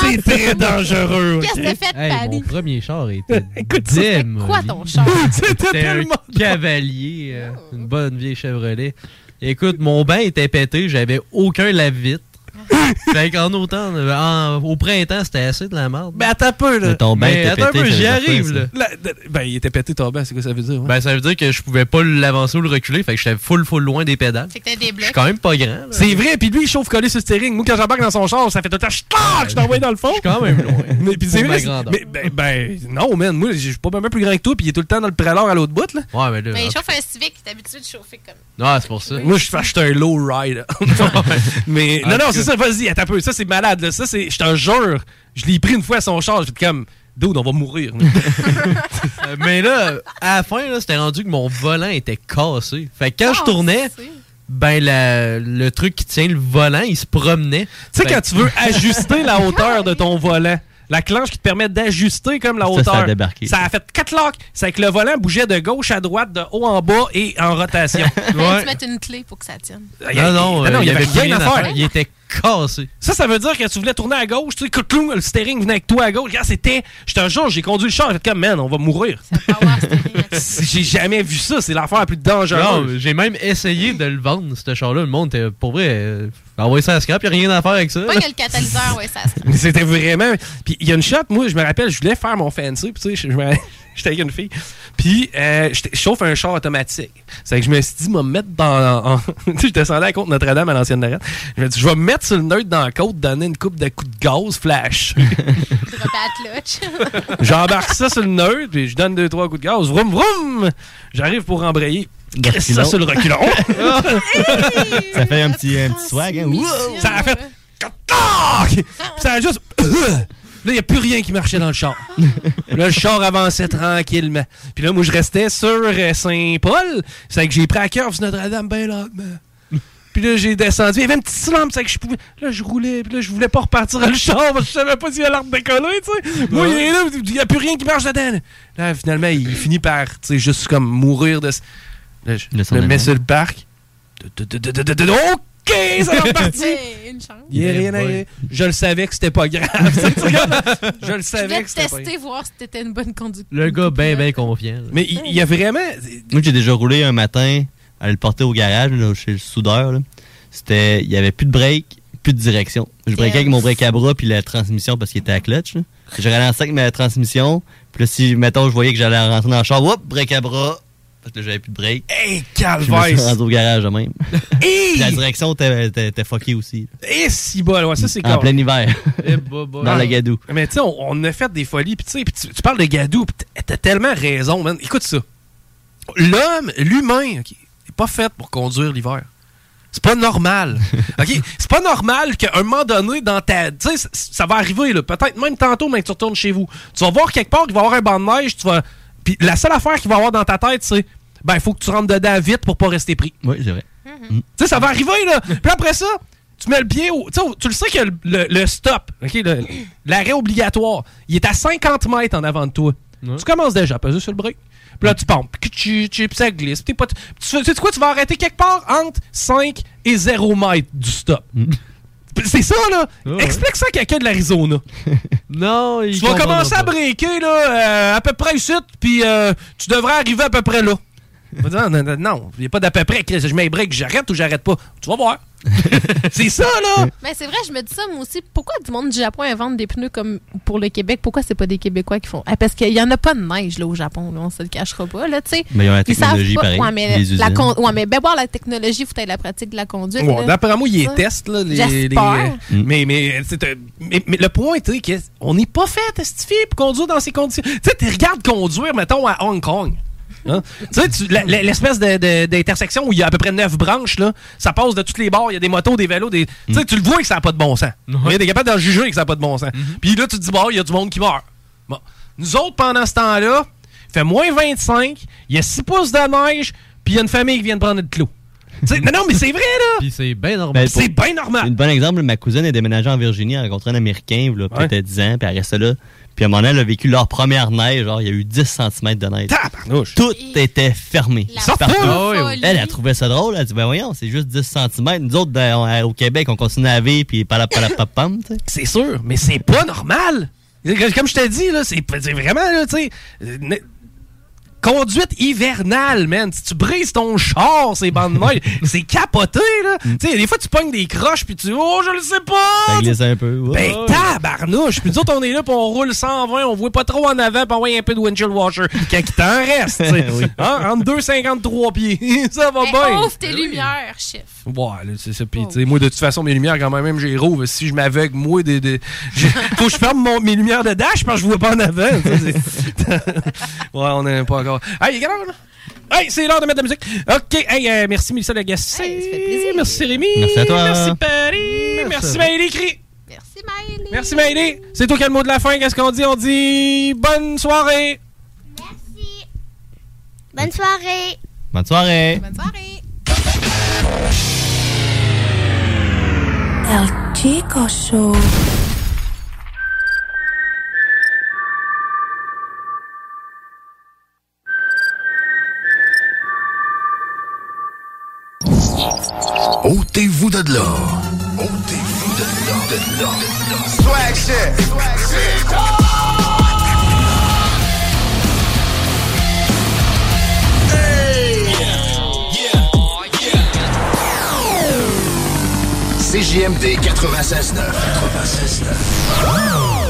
c'est très dangereux. Qu'est-ce que t'as fait, Hey, Paddy? mon premier char était [laughs] c'était démoli. quoi ton char? [laughs] C'était un tellement cavalier, euh, une bonne vieille Chevrolet. Écoute, mon bain était pété, j'avais aucun lave-vitre. [laughs] fait qu'en autant, en- au printemps, c'était assez de la merde. Ben, attends un peu, là. Mais ton bain Mais était attends un pété, peu, j'y arrive, là. La- ben, il était pété ton banc, c'est quoi ça veut dire? ouais? Ben, ça veut dire que je pouvais pas l'avancer ou le reculer, fait que j'étais full, full loin des pédales. Fait que t'as des Je blocs. suis quand même pas grand. c'est vrai, puis lui, il chauffe collé sur le steering. Moi, quand j'embarque dans son char, ça fait tout le temps, je je t'envoie dans le fond. Je suis quand même loin. [laughs] Mais puis c'est vrai, grandeur. mais ben, ben, non, man, moi, je suis pas même plus grand que toi, puis il est tout le temps dans le prélat à l'autre bout, là. Ouais, mais là. Mais il chauffe un Civic, t'es habitué de chauffer comme. Non, c'est pour ça. Moi, je fais- je suis un low ride. [laughs] mais non, non, c'est ça, vas-y, attends un peu. Ça, c'est malade, là. Ça, c'est, je t'en jure, je l'ai pris une fois à son char, j'étais comme, dude, on va mourir. [laughs] Euh, mais là, à la fin, là, c'était rendu que mon volant était cassé. Fait que quand je tournais, ben la- le truc qui tient le volant, il se promenait. Tu sais, Fait quand tu veux [laughs] ajuster la hauteur de ton volant, la clanche qui te permet d'ajuster comme la Ça, hauteur. ça a débarqué. Ça a fait quatre lock. C'est que le volant bougeait de gauche à droite, de haut en bas et en rotation. [laughs] Que tu mettes une clé pour que ça tienne. Non, non, euh, il y avait rien à faire. Il était cassé. Ça, ça veut dire que tu voulais tourner à gauche, tu sais, clou, le steering venait avec toi à gauche. Regarde, c'était. Je te jure, j'ai conduit le char, j'ai fait comme, man, on va mourir. [laughs] J'ai jamais vu ça, c'est l'affaire la plus dangereuse. j'ai même essayé de le vendre, ce char-là. Le monde était, pour vrai, euh, envoyer ça à scrap, il a rien à faire avec ça. Pas que le catalyseur, ouais, ça [laughs] C'était vraiment. Puis il y a une shot, moi, je me rappelle, je voulais faire mon fancy, puis tu sais, je- je me- j'étais avec une fille. Puis euh, je chauffe un char automatique. C'est que je me suis dit, me mettre dans. en- [laughs] tu sais, je descendais à la côte Notre-Dame à l'ancienne Lorette. Je me dis, je vais me mettre sur le neutre dans la côte, donner une coupe de coups de gaz flash. [laughs] J'embarque ça sur le neutre, puis je donne deux, trois coups de gaz. Vroom, vroom! J'arrive pour embrayer. Crisse ça sur le reculon. [laughs] Ça fait un petit, un petit swag, hein? Ça a fait. Ça a juste. Là, il n'y a plus rien qui marchait dans le char. là, le char avançait tranquillement. Puis là, moi, je restais sur euh, Saint-Paul. C'est que j'ai pris à cœur sur Notre-Dame bien lentement. Puis là, j'ai descendu. Il y avait une petite lampe, c'est que je pouvais. Là, je roulais. Puis là, je voulais pas repartir le char parce que je savais pas s'il allait redécoller, tu sais. Moi, il est là, il n'y a plus rien qui marche dedans. Là, finalement, il finit par, tu sais, juste comme mourir de. Là, je Le mets sur le parc. OK, ça va repartir. Hey, une chance. Il y a rien à- Je le savais que c'était pas grave. [laughs] Je le Je savais voulais que c'était pas tester, voir si t'étais une bonne conductrice. Le gars, ben, ben confiant. Mais il y, a vraiment. Moi, j'ai déjà roulé un matin, aller le porter au garage, là, chez le soudeur. C'était, il y avait plus de break, plus de direction. Je breakais avec mon break à bras puis la transmission parce qu'il était à clutch. là. Je ralentais avec ma transmission. Puis là, si, mettons, je voyais que j'allais rentrer dans le char, hop, break à bras. Parce que j'avais plus de break. Hey, Je me suis calvaire! rendu au garage même. [laughs] Hey! La direction était, fuckée aussi. Et si bol, ouais, ça c'est En plein hiver. Eh, bah, bah. Dans la gadoue. Mais tu sais, on, on a fait des folies, puis tu sais, tu, parles de gadou, puis t'as- tellement raison, man. Écoute ça. L'homme, l'humain, ok, est pas fait pour conduire l'hiver. C'est pas normal. [laughs] OK? C'est pas normal qu'à un moment donné, dans ta. Tu sais, ça va arriver, là. Peut-être même tantôt, mais que tu retournes chez vous. Tu vas voir quelque part qu'il va y avoir un banc de neige, tu vas. Puis la seule affaire qu'il va y avoir dans ta tête, c'est. Ben, il faut que tu rentres dedans vite pour pas rester pris. Oui, c'est vrai. Tu sais, ça va arriver, là. Puis après ça, tu mets le pied au. Tu sais, tu le sais que le, le- le stop, l'arrêt obligatoire, il est à 50 mètres en avant de toi. Tu commences déjà à peser sur le break. Puis là, tu pompes. Puis tu- tu- puis ça glisse. Puis t'es pas. Tu sais quoi, tu vas arrêter quelque part entre 5 et 0 mètres du stop. Puis C'est ça, là. Explique ça à quelqu'un de l'Arizona. [laughs] Non, il Tu vas commencer à breaker, là, euh, à peu près ici, puis euh, tu devrais arriver à peu près là. Il va dire, non, non, non, il n'y a pas d'à peu près. Chris, Je mets un break, j'arrête ou j'arrête pas? Tu vas voir. [laughs] c'est ça, là. Mais c'est vrai, je me dis ça, moi aussi. Pourquoi du monde du Japon invente des pneus comme pour le Québec? Pourquoi c'est pas des Québécois qui font? Ah, parce qu'il y en a pas de neige, là, au Japon, là. On se le cachera pas, là, tu sais. Mais ils ont la Ils savent technologie, pas- pareil, Ouais, mais, les la con- ouais, mais ben voir la technologie, faut être la pratique de la conduite. Bon, là. D'après moi, il Ça. est test, là. Les, les- mais, mais, c'est, euh, mais, mais le point, tu sais, qu'on n'est pas fait à testifier pour conduire dans ces conditions. Tu sais, tu regardes conduire, mettons, à Hong Kong. Hein? tu sais, tu- l'espèce d'intersection où il y a à peu près neuf branches, là, ça passe de toutes les bords, il y a des motos, des vélos, des. Tu sais, tu le vois que ça n'a pas de bon sens. Tu es capable d'en juger que ça n'a pas de bon sens. Puis là, tu te dis, bon, il y a du monde qui meurt. Bon. Nous autres, pendant ce temps-là, il fait moins 25, il y a 6 pouces de neige, puis il y a une famille qui vient de prendre. Tu sais, non, non, mais c'est vrai, là! Puis c'est bien normal. Ben, C'est bien normal. Un bon exemple, ma cousine est déménagée en Virginie, elle a rencontré un Américain, il y a peut-être 10 ans, puis elle restait là. Puis à un moment donné, elle a vécu leur première neige, genre, il y a eu 10 cm de neige. Tout était fermé. Partout. Ah oui. Elle a trouvé ça drôle, elle a dit, ben voyons, c'est juste 10 cm. Nous autres, dans- euh, au Québec, on continue à vivre, puis palapalapapam, tu sais. C'est sûr, mais c'est pas normal. Comme je t'ai dit, là, c'est c'est vraiment, là, tu sais. euh, Conduite hivernale, man. Si tu brises ton char, ces bandes de neige, [laughs] c'est capoté, là. Tu sais, des fois, tu pognes des croches, puis tu oh, je le sais pas. Ça glisse un peu. Ben, Ouais. tabarnouche! Puis nous autres, on est là, puis on roule 120, on voit pas trop en avant, puis on voit un peu de windshield washer. [laughs] Quand il t'en reste, tu sais. [laughs] Oui. Hein? Entre 2,53 pieds. ça va Hey, bien. ouvre tes lumières, chef. Ouais, là, c'est ça. Puis, tu sais, moi, de toute façon, mes lumières, quand même, même j'ai rouve. Si je m'aveugle, moi, des, des- faut que je ferme mon- mes lumières de dash parce que je vois pas en avant. Ouais, on n'est pas encore. Hey, il est là? Hey, c'est l'heure de mettre de la musique. OK, hey, euh, merci, Mélissa Lagacé. merci, Rémi. Merci à toi. Merci, Paris. Merci, Maëlie. Merci, Maëlie. Merci, Maëlie. C'est toi qui as le mot de la fin. Qu'est-ce qu'on dit? On dit bonne soirée. Bonne soirée. Bonne soirée. Bonne soirée. El Chico Show. Ôtez-vous de là. Ôtez-vous de là, de là. Swag shit. Swag shit. CJMD 96.9. 96.9.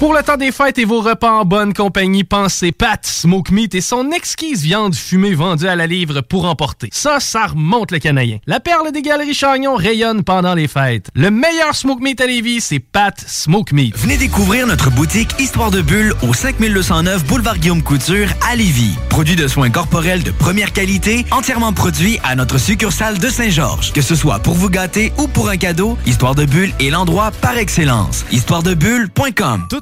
Pour le temps des fêtes et vos repas en bonne compagnie, pensez Pat Smoke Meat et son exquise viande fumée vendue à la livre pour emporter. Ça, ça remonte le canadien. La perle des galeries Chagnon rayonne pendant les fêtes. Le meilleur Smoke Meat à Lévis, c'est Pat Smoke Meat. Venez découvrir notre boutique Histoire de Bulle au 5209 Boulevard Guillaume Couture à Lévis. Produit de soins corporels de première qualité, entièrement produit à notre succursale de Saint-Georges. Que ce soit pour vous gâter ou pour un cadeau, Histoire de Bulle est l'endroit par excellence. Histoiredebulle.com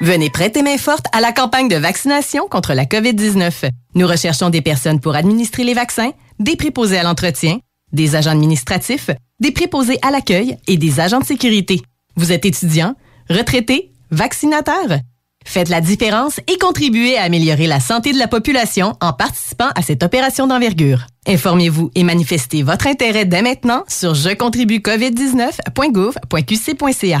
Venez prêter main forte à la campagne de vaccination contre la COVID-19. Nous recherchons des personnes pour administrer les vaccins, des préposés à l'entretien, des agents administratifs, des préposés à l'accueil et des agents de sécurité. Vous êtes étudiant, retraité, vaccinateur? Faites la différence et contribuez à améliorer la santé de la population en participant à cette opération d'envergure. Informez-vous et manifestez votre intérêt dès maintenant sur jecontribuecovid19.gouv.qc.ca.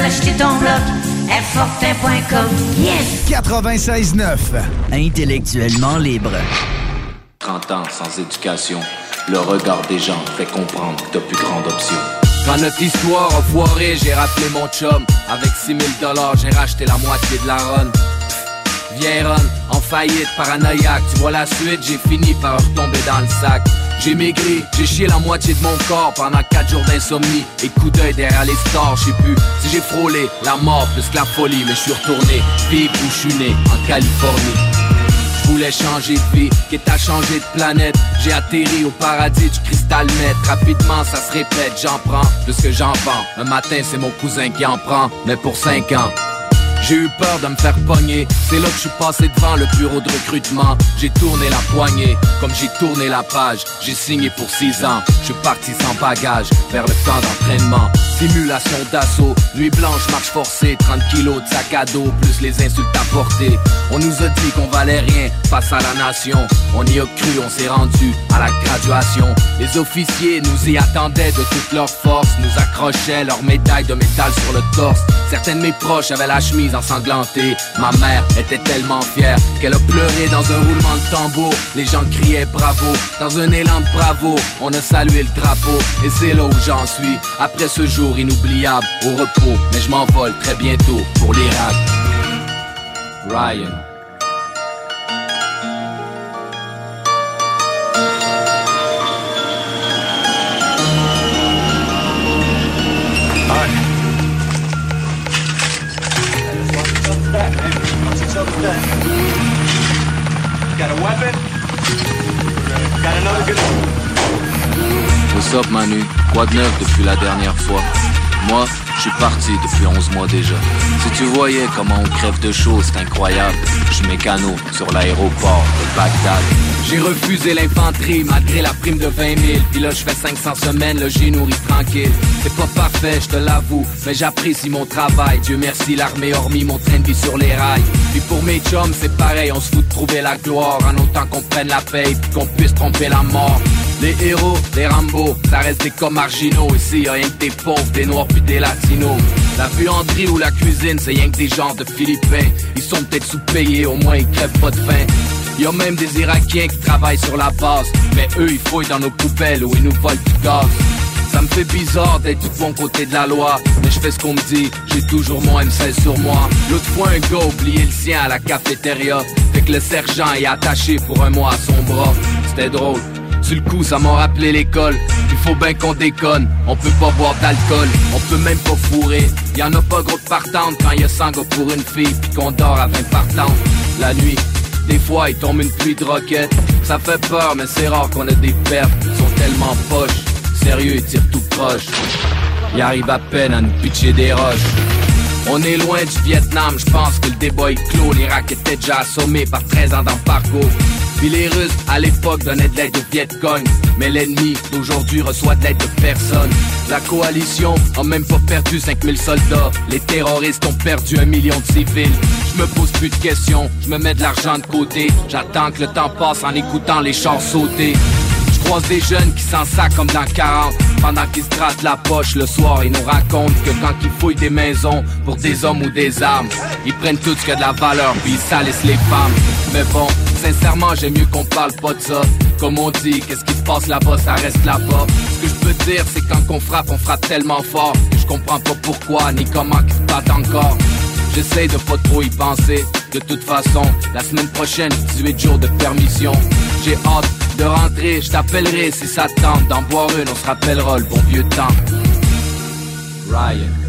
l'acheter ton bloc, Airfortin.com, yes. 96.9. Intellectuellement libre. 30 ans sans éducation, le regard des gens fait comprendre que t'as plus grande option. Quand notre histoire a foiré, j'ai rappelé mon chum. Avec 6000 dollars, j'ai racheté la moitié de la run. Viens run, en faillite, paranoïaque. Tu vois la suite, j'ai fini par retomber dans le sac. J'ai maigri, j'ai chié la moitié de mon corps pendant 4 jours d'insomnie Et coup d'œil derrière les stores, je sais plus si j'ai frôlé la mort plus que la folie Mais je suis retourné, vivre où je né, en Californie voulais changer de vie, quitte à changer de planète. J'ai atterri au paradis du cristal net. Rapidement, ça se répète, j'en prends plus que j'en vends. Un matin, c'est mon cousin qui en prend, mais pour 5 ans. J'ai eu peur de me faire pogner, c'est là que je suis passé devant le bureau de recrutement. J'ai tourné la poignée, comme j'ai tourné la page. J'ai signé pour 6 ans, je suis parti sans bagage vers le camp d'entraînement. Simulation d'assaut, nuit blanche, marche forcée, 30 kilos de sac à dos, plus les insultes à porter. On nous a dit qu'on valait rien face à la nation. On y a cru, on s'est rendu à la graduation. Les officiers nous y attendaient de toute leur force, nous accrochaient leurs médailles de métal sur le torse. Certains de mes proches avaient la chemise ensanglantée. Ma mère était tellement fière qu'elle a pleuré dans un roulement de tambour. Les gens criaient bravo, dans un élan de bravo. On a salué le drapeau, et c'est là où j'en suis. Après ce jour inoubliable, au repos, mais je m'envole très bientôt pour l'Irak. Ryan. Got a weapon? Got another good What's up Manu? Quoi de neuf depuis la dernière fois? Moi, je suis parti depuis 11 mois déjà. Si tu voyais comment on crève de chaud, c'est incroyable. Je mécano sur l'aéroport de Bagdad. J'ai refusé l'infanterie malgré la prime de 20 000 Puis là je fais 500 semaines, le j'ai nourri tranquille C'est pas parfait, je te l'avoue, mais j'apprécie mon travail Dieu merci, l'armée hormis mon train de vie sur les rails Puis pour mes chums c'est pareil, on se fout de trouver la gloire En autant qu'on prenne la paix puis qu'on puisse tromper la mort les héros, les Rambo, ça reste des cas marginaux Ici y'a rien que des pauvres, des noirs puis des latinos. La buanderie ou la cuisine, c'est rien que des genres de philippins. Ils sont peut-être sous-payés, au moins ils crèvent pas de faim. Y a même des Irakiens qui travaillent sur la base. Mais eux ils fouillent dans nos poubelles ou ils nous volent du gaz. Ça me fait bizarre d'être du bon côté de la loi. Mais je fais ce qu'on me dit, j'ai toujours mon M16 sur moi. L'autre fois un gars oublié le sien à la cafétéria. Fait que le sergent est attaché pour un mois à son bras. C'était drôle sur le coup, ça m'a rappelé l'école. Il faut bien qu'on déconne. On peut pas boire d'alcool, on peut même pas fourrer. Y en a pas gros de partantes quand y a 100 gars pour une fille, puis qu'on dort à 20 partantes. La nuit, des fois, il tombe une pluie de roquettes. Ça fait peur, mais c'est rare qu'on ait des pertes. Ils sont tellement poches. Sérieux, ils tirent tout proche. Ils arrivent à peine à nous pitcher des roches. On est loin du Vietnam, je pense que le débat est clos. L'Irak était déjà assommé par 13 ans d'embargo. Puis les Russes, à l'époque, donnaient de l'aide au Vietcong. Mais l'ennemi d'aujourd'hui reçoit de l'aide de personne. La coalition a même pas perdu 5000 soldats. Les terroristes ont perdu un million de civils. Je me pose plus de questions, je me mets de l'argent de côté. J'attends que le temps passe en écoutant les chars sauter. Croise des jeunes qui s'en sac comme dans 40 Pendant qu'ils se grattent la poche le soir Ils nous racontent que quand ils fouillent des maisons Pour des hommes ou des armes Ils prennent tout ce qui a de la valeur Puis ils salissent les femmes. Mais bon, sincèrement j'aime mieux qu'on parle pas de ça. Comme on dit, qu'est-ce qui se passe là-bas, ça reste là-bas. Ce que je peux dire c'est quand on frappe, on frappe tellement fort. Que je comprends pas pourquoi, ni comment qu'ils se battent encore. J'essaye de pas trop y penser De toute façon, la semaine prochaine, 18 jours de permission J'ai hâte de rentrer, je t'appellerai si ça te tente D'en boire une, on se rappellera le bon vieux temps Ryan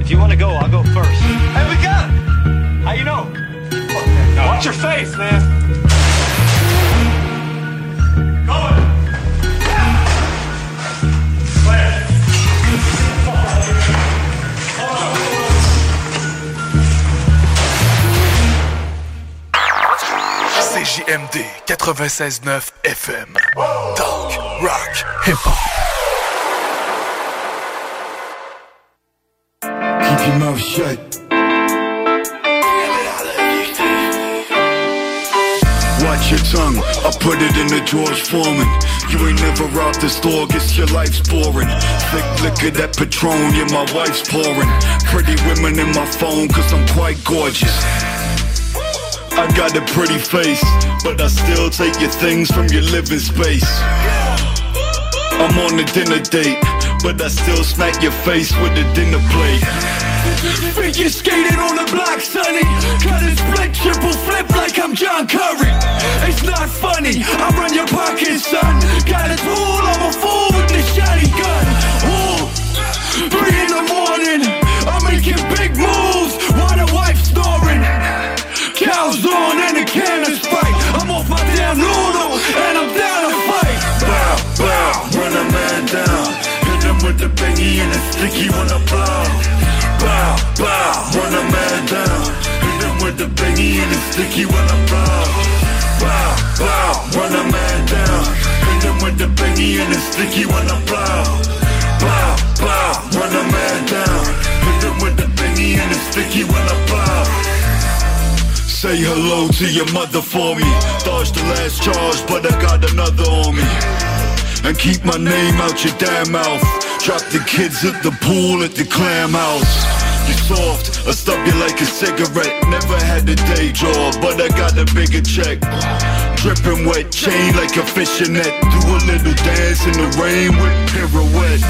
If you want to go, I'll go first. Hey, we got it! How you know? Watch your face, man. CJMD 96.9 FM. Talk, rock, hip-hop. Keep your mouth shut. Watch your tongue, I put it in the George Foreman. You ain't never robbed the store, guess your life's boring. Thick liquor, that Patron, yeah, my wife's pouring. Pretty women in my phone, cause I'm quite gorgeous. I got a pretty face, but I still take your things from your living space. I'm on a dinner date, but I still smack your face with a dinner plate. Figure skating on the block, sonny. Cut a split, triple flip like I'm John Curry. It's not funny, I run your pocket, son. Got a tool, I'm a fool sticky when I blow. Bow, bow, run a man down. Hit him with the bingy and the sticky when I blow. Bow, bow, run a man down. Hit him with the bingy and the sticky when I blow. Bow, bow, run a man down. Hit him with the bingy and the sticky when I blow. Say hello to your mother for me. Dodged the last charge, but I got another on me. And keep my name out your damn mouth. Drop the kids at the pool at the clam house. You soft, I stub you like a cigarette. Never had a day job, but I got a bigger check. Dripping wet, chain like a fishing net. Do a little dance in the rain with pirouette.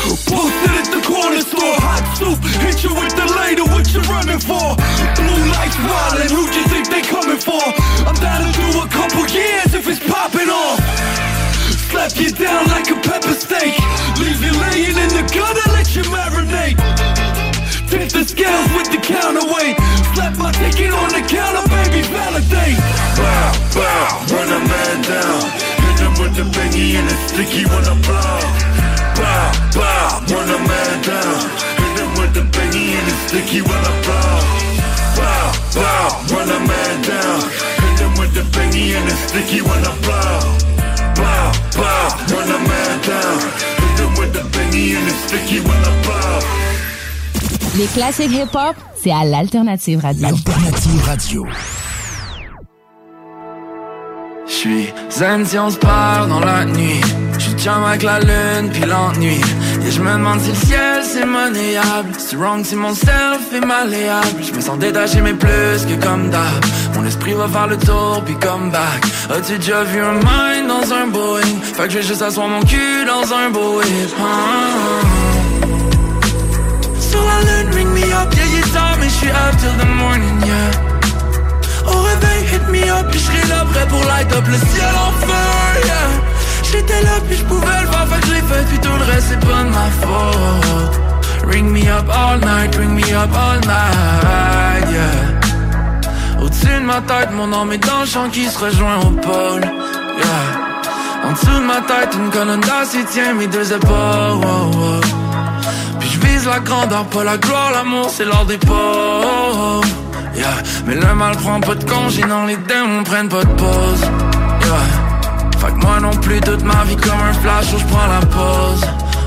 Posted at the corner store, hot soup. Hit you with the later, what you running for? Blue lights wildin', who you think they coming for? I'm down to do a couple years if it's popping off. Slap you down like a pepper steak. Leave you laying in the gutter, let you marinate. Tip the scales with the counterweight. Slap my ticket on the counter, baby, validate. Bow, bow, run a man down. Hit him with the bingy and the sticky when I blow. Bow, bow, run a man down. Hit him with the bingy and the sticky when I blow. Bow, bow, run a man down. Hit him with the bingy and the sticky when I blow. Bow, bow, run a man down. Hit him with the bingy and the sticky when I blow. Les classiques hip-hop, c'est à l'Alternative Radio. Alternative Radio. J'suis zen si on se parle dans la nuit J'suis chum avec la lune puis l'ennui. Et je me demande si le ciel c'est monnayable. C'est wrong si mon self est malléable. Je me sens détaché mais plus que comme d'hab. Mon esprit va faire le tour puis come back. As-tu déjà vu un mind dans un Boeing? Fait que je juste asseoir mon cul dans un Boeing. Ah. Sur la lune ring me up Yeah il est tard mais up till the morning yeah. Au réveil, hit me up, puis j'serai là prêt pour light up le ciel en feu, yeah J'étais là, puis j'pouvais le faire, fait que je fait, puis tout le reste c'est pas de ma faute Ring me up all night, ring me up all night, yeah Au-dessus de ma tête, mon âme est dans le champ qui se rejoint au pôle, yeah En dessous de ma tête, une colonne d'acier tient mes deux épaules, wow, wow. Puis j'vise la grandeur, pas la gloire, l'amour c'est l'or des pauvres Yeah. Mais le mal prend pas de congé, non les démons prennent pas de pause yeah. Fait que moi non plus toute ma vie comme un flash où je prends la pause.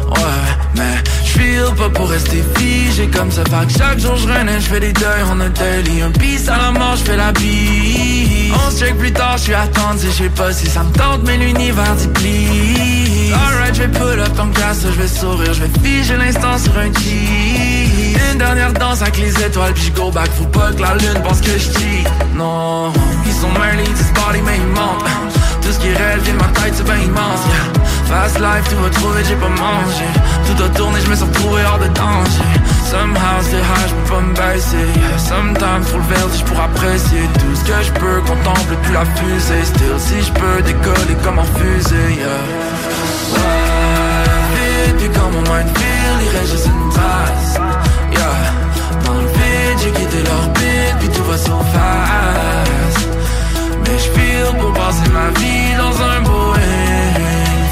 Ouais, mais j'feel pas pour rester figé comme ça. Fait que chaque jour je renais, j'fais des deuils on a daily Un piste à la mort, j'fais la bise. On se check plus tard, j'suis attendu, je sais pas si ça me tente Mais l'univers dit please. Alright, j'vais pull up ton casse, j'vais sourire J'vais figer l'instant sur un cheat Une dernière danse avec les étoiles Puis go back, faut pas que la lune pense que j'cheat Non, ils sont mêlés, ils body mais ils mentent Tout ce qui réel vient ma tête, c'est ben immense yeah. Fast life, tout va trouver, j'ai pas mangé Tout a tourné, je me suis retrouvé hors de danger Somehow c'est high, je peux pas me baisser yeah. Sometimes faut le vertige pour apprécier Tout ce que je peux, contemple plus la fusée Still si je peux décoller comme en fusée yeah. Ouais, vite, puis quand mon mind feel, il juste une trace Yeah, dans le vide, j'ai quitté l'orbite Puis tout va fast Mais feel pour passer ma vie dans un Boeing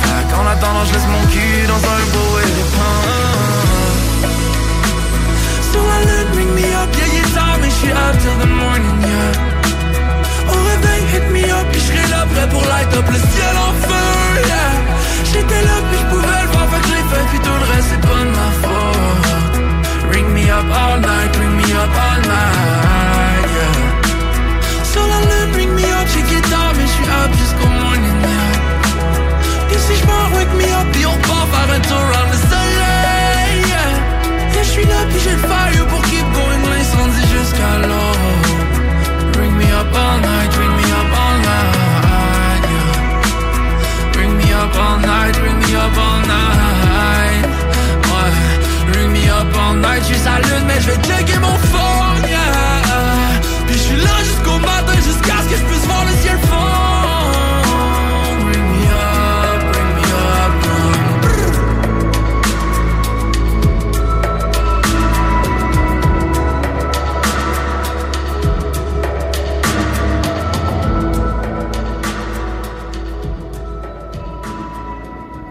Fait qu'en attendant, je laisse mon cul dans un Boeing Sur la lune, ring me up, yeah, est tard, mais j'suis up till the morning, yeah. Au réveil, hit me up, puis j'serai là prêt pour light up le ciel en feu, yeah. J'étais là, puis j'pouvais le voir, fait que je l'ai fait, puis tout le reste c'est pas de ma faute. Ring me up all night, ring me up all night, yeah. Sur la up, morning, yeah. Et si je m'en wake me up, et on part faire un tour around le soleil, yeah. Et je suis là, puis j'ai le fire pour keep going l'incendie jusqu'à l'aube. Bring me up all night, bring me up all night, yeah. Bring me up all night, bring me up all night. Bring me up all night, j'suis à lune, mais j'vais checker mon phone, yeah. Puis j'suis là jusqu'au matin, jusqu'à ce que j'puisse voir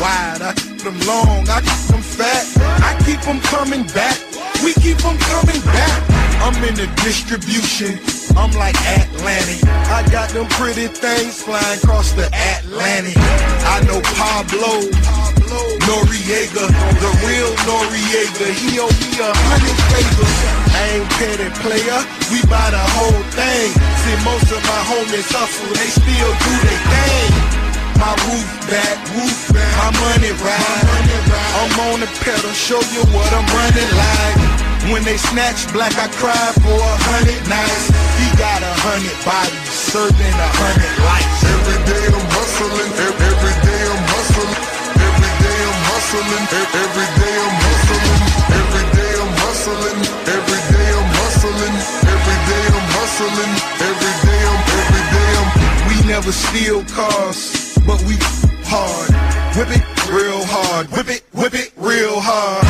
Wide, I keep them long, I keep them fat. I keep them coming back. We keep them coming back. I'm in the distribution. I'm like Atlantic. I got them pretty things flying across the Atlantic. I know Pablo. Noriega, the real Noriega, he owe me a hundred favors. I ain't petty player, we buy the whole thing. See, most of my homies hustle, they still do their thing. Back, roof back, my money ride. I'm on the pedal, show you what I'm running like. When they snatch black, I cry for a hundred nights. He got a hundred bodies, serving a hundred lives. Every day I'm hustling, every day I'm hustling. Every day I'm hustling, every day I'm hustling. Every day I'm hustling, every day I'm hustling. Every day I'm hustling, every day I'm, every day I'm. We never steal cars, but we hard. Whip it real hard, whip it, whip it real hard.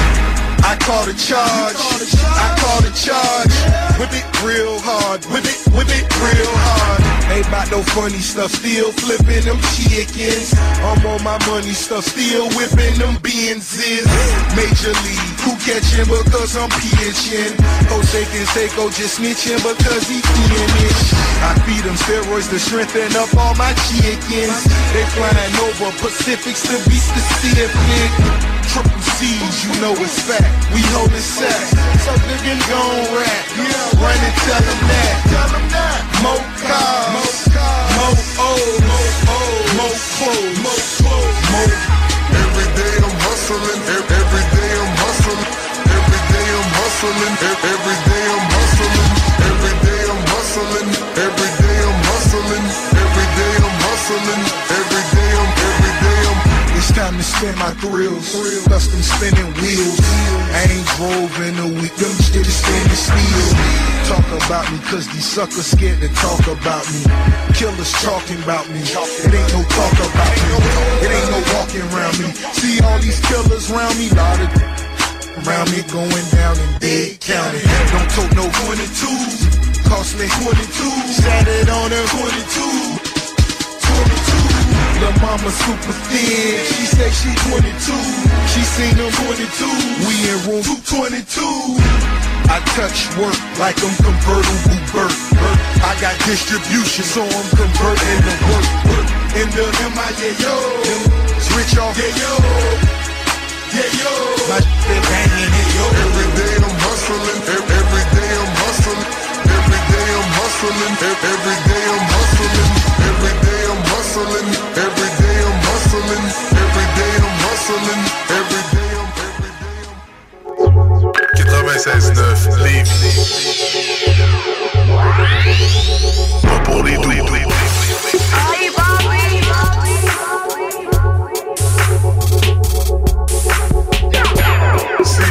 I call the charge, I call the charge. Whip it real hard, whip it, whip it real hard. Ain't about no funny stuff, still flipping them chickens. I'm on my money stuff, still whipping them Benzes. Major league, who catching because I'm pitching? Jose Canseco just snitching because he finish. I feed them steroids to strengthen up all my chickens. They flying over Pacifics to be specific. Triple C's, you know it's fact. We holding sex. So nigga gon' rap. Run and tell them that. Tell them that. More cars. More O's. More clothes. More clothes. More. Every day I'm hustling. Every day hustling. Every day I'm hustling. Every day I'm hustling. Every day I'm hustling. Every day I'm hustling. Every day I'm. Every day I'm. It's time to spin my thrills. Custom spinning wheels. I ain't drove in a week. Them is standing still. Talk about me, cause these suckers scared to talk about me. Killers talking about me. It ain't no talk about me. It ain't no walking around me. See all these killers around me? Lot of around me going down in Dade County. Don't tote no 22. Cost me 22. Sat it on a 22. 22. Lil' mama super thin. She say she 22. She seen them 22. We in room 222. I touch work like I'm convertible Burt. I got distribution, so I'm converting the work. In the MIA, yo. Rich off, yeah, yo. Yeah, yo. My Every day I'm hustling. ev- Every day I'm hustling. Every day I'm hustling. ev- Every day I'm hustling. Every day I'm hustling. Every day I'm hustling. Every day I'm hustling. Every day I'm. 96.9 Lévis. Pas pour les doux.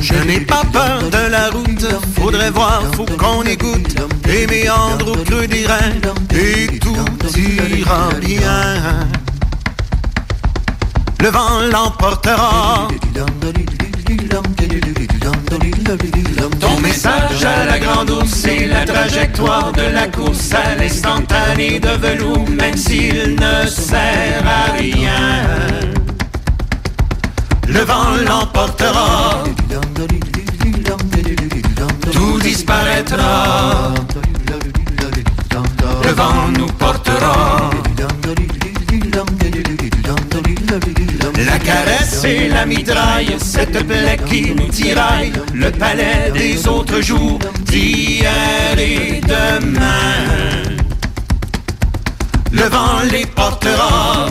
Je n'ai pas peur de la route, faudrait voir, faut qu'on écoute les méandres au creux des reins et tout ira bien. Le vent l'emportera. Ton message à la grande ours, c'est la trajectoire de la course à l'instantané de velours, même s'il ne sert à rien. Le vent l'emportera. Tout disparaîtra. Le vent nous portera. La caresse et la mitraille, cette plaie qui nous tiraille, le palais des autres jours, d'hier et demain. Le vent les portera.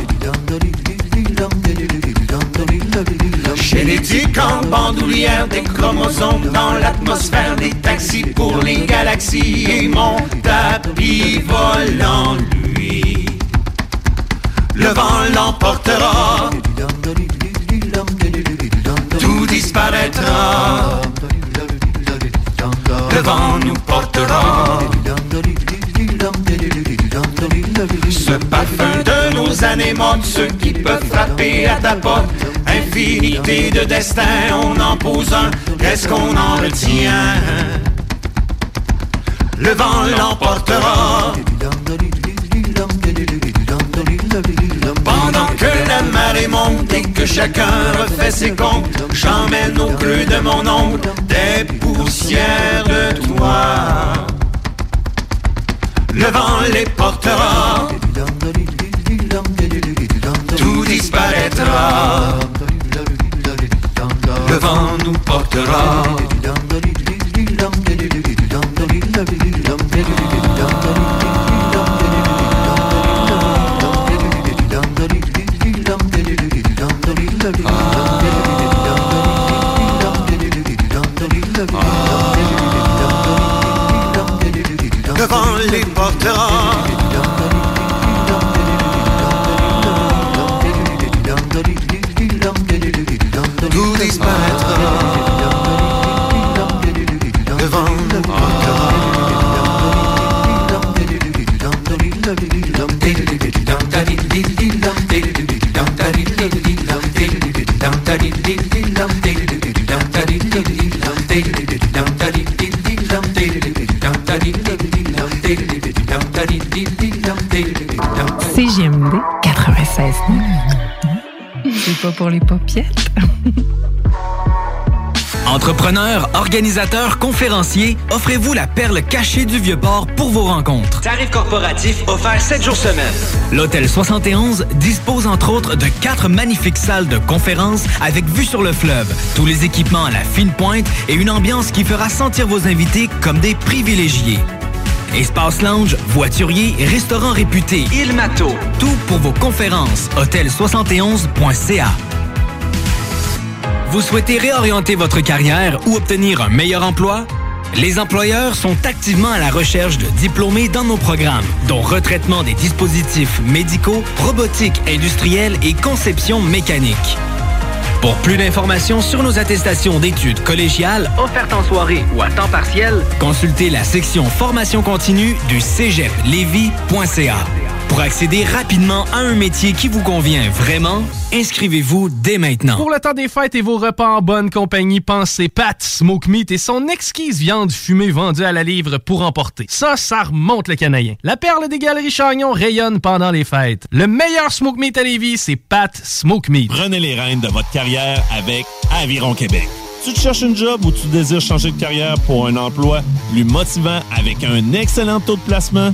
Tiques en bandoulière, des chromosomes dans l'atmosphère, des taxis pour les galaxies et mon tapis volant lui. Le vent l'emportera, tout disparaîtra. Le vent nous portera. Ce parfum de nos années mortes, ceux qui peuvent frapper à ta porte, infinité de destins, on en pose un, qu'est-ce qu'on en retient Le vent l'emportera. Pendant que la marée monte et que chacun refait ses comptes, j'emmène au creux de mon ombre des poussières de toi. Le vent les portera, tout disparaîtra. Le vent nous portera. Vent les portera. Tout disparaîtra. Pas pour les paupiètes. [laughs] Entrepreneurs, organisateurs, conférenciers, offrez-vous la perle cachée du Vieux-Port pour vos rencontres. Tarif corporatif offert 7 jours semaine. L'Hôtel 71 dispose entre autres de quatre magnifiques salles de conférences avec vue sur le fleuve, tous les équipements à la fine pointe et une ambiance qui fera sentir vos invités comme des privilégiés. Espace lounge, voiturier, restaurant réputé, Il Mato, tout pour vos conférences. Hôtel71.ca. Vous souhaitez réorienter votre carrière ou obtenir un meilleur emploi? Les employeurs sont activement à la recherche de diplômés dans nos programmes, dont retraitement des dispositifs médicaux, robotique industrielle et conception mécanique. Pour plus d'informations sur nos attestations d'études collégiales offertes en soirée ou à temps partiel, consultez la section formation continue du cégeplevy.ca. Pour accéder rapidement à un métier qui vous convient vraiment, inscrivez-vous dès maintenant. Pour le temps des fêtes et vos repas en bonne compagnie, pensez Pat Smoke Meat et son exquise viande fumée vendue à la livre pour emporter. Ça, ça remonte le canadien. La perle des galeries Chagnon rayonne pendant les fêtes. Le meilleur Smoke Meat à Lévis, c'est Pat Smoke Meat. Prenez les rênes de votre carrière avec Aviron Québec. Tu te cherches une job ou tu désires changer de carrière pour un emploi plus motivant avec un excellent taux de placement?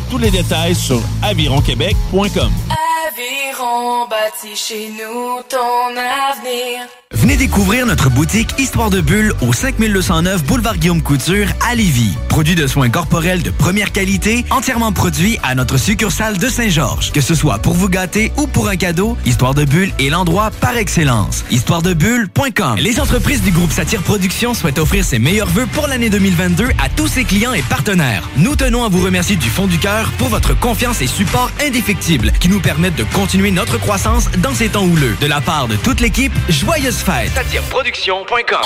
Tous les détails sur avironquebec.com. Aviron bâti chez nous ton avenir. Venez découvrir notre boutique Histoire de Bulle au 5209 Boulevard Guillaume Couture à Lévis. Produit de soins corporels de première qualité, entièrement produit à notre succursale de Saint-Georges. Que ce soit pour vous gâter ou pour un cadeau, Histoire de Bulle est l'endroit par excellence. Histoiredebulle.com Les entreprises du groupe Satire Productions souhaitent offrir ses meilleurs vœux pour l'année 2022 à tous ses clients et partenaires. Nous tenons à vous remercier du fond du cœur pour votre confiance et support indéfectible qui nous permettent de continuer notre croissance dans ces temps houleux. De la part de toute l'équipe, joyeuses fêtes. Satireproduction.com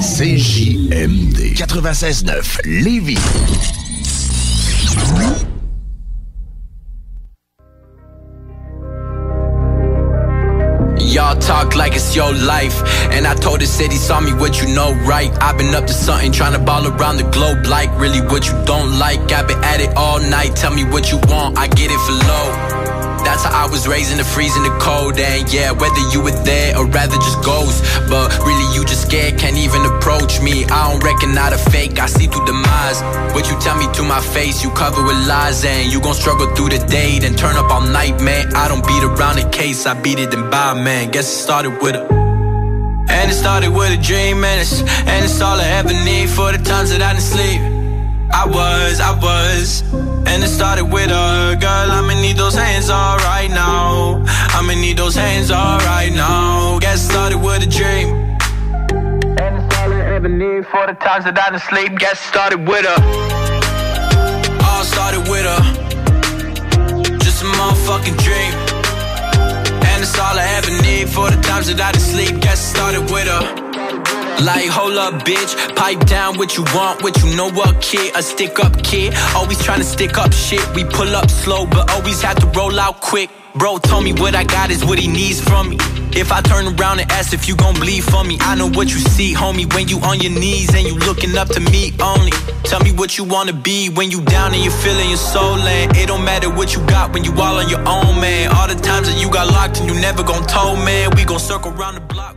CJMD 96.9 Lévis. Talk like it's your life. And I told the city, saw me what you know, right? I've been up to something, trying to ball around the globe, like really what you don't like. I've been at it all night, tell me what you want, I get it for low. That's how I was raised in the freezing the cold And yeah, whether you were there or rather just ghost But really you just scared, can't even approach me. I don't reckon not a fake, I see through demise What you tell me to my face, you cover with lies And you gon' struggle through the day, then turn up all night, man. I don't beat around the case, I beat it and buy, man. Guess it started with a and it started with a dream, and it's, and it's all I ever need for the times that I didn't sleep. I was, I was. And it started with a girl, I'ma need those hands all right now. I'ma need those hands all right now. Get started with a dream. And it's all I ever need for the times that I didn't sleep. Get started with a. All started with a. Just a motherfucking dream. And it's all I ever need for the times that I didn't sleep. Get started with a. Like, hold up, bitch. Pipe down what you want, what you know what, kid. A stick up kid. Always trying to stick up shit. We pull up slow, but always have to roll out quick. Bro told me what I got is what he needs from me. If I turn around and ask if you gon' bleed for me, I know what you see, homie. When you on your knees and you looking up to me only. Tell me what you wanna be when you down and you feeling your soul and it don't matter what you got when you all on your own, man. All the times that you got locked and you never gon' tell, man. We gon' circle around the block.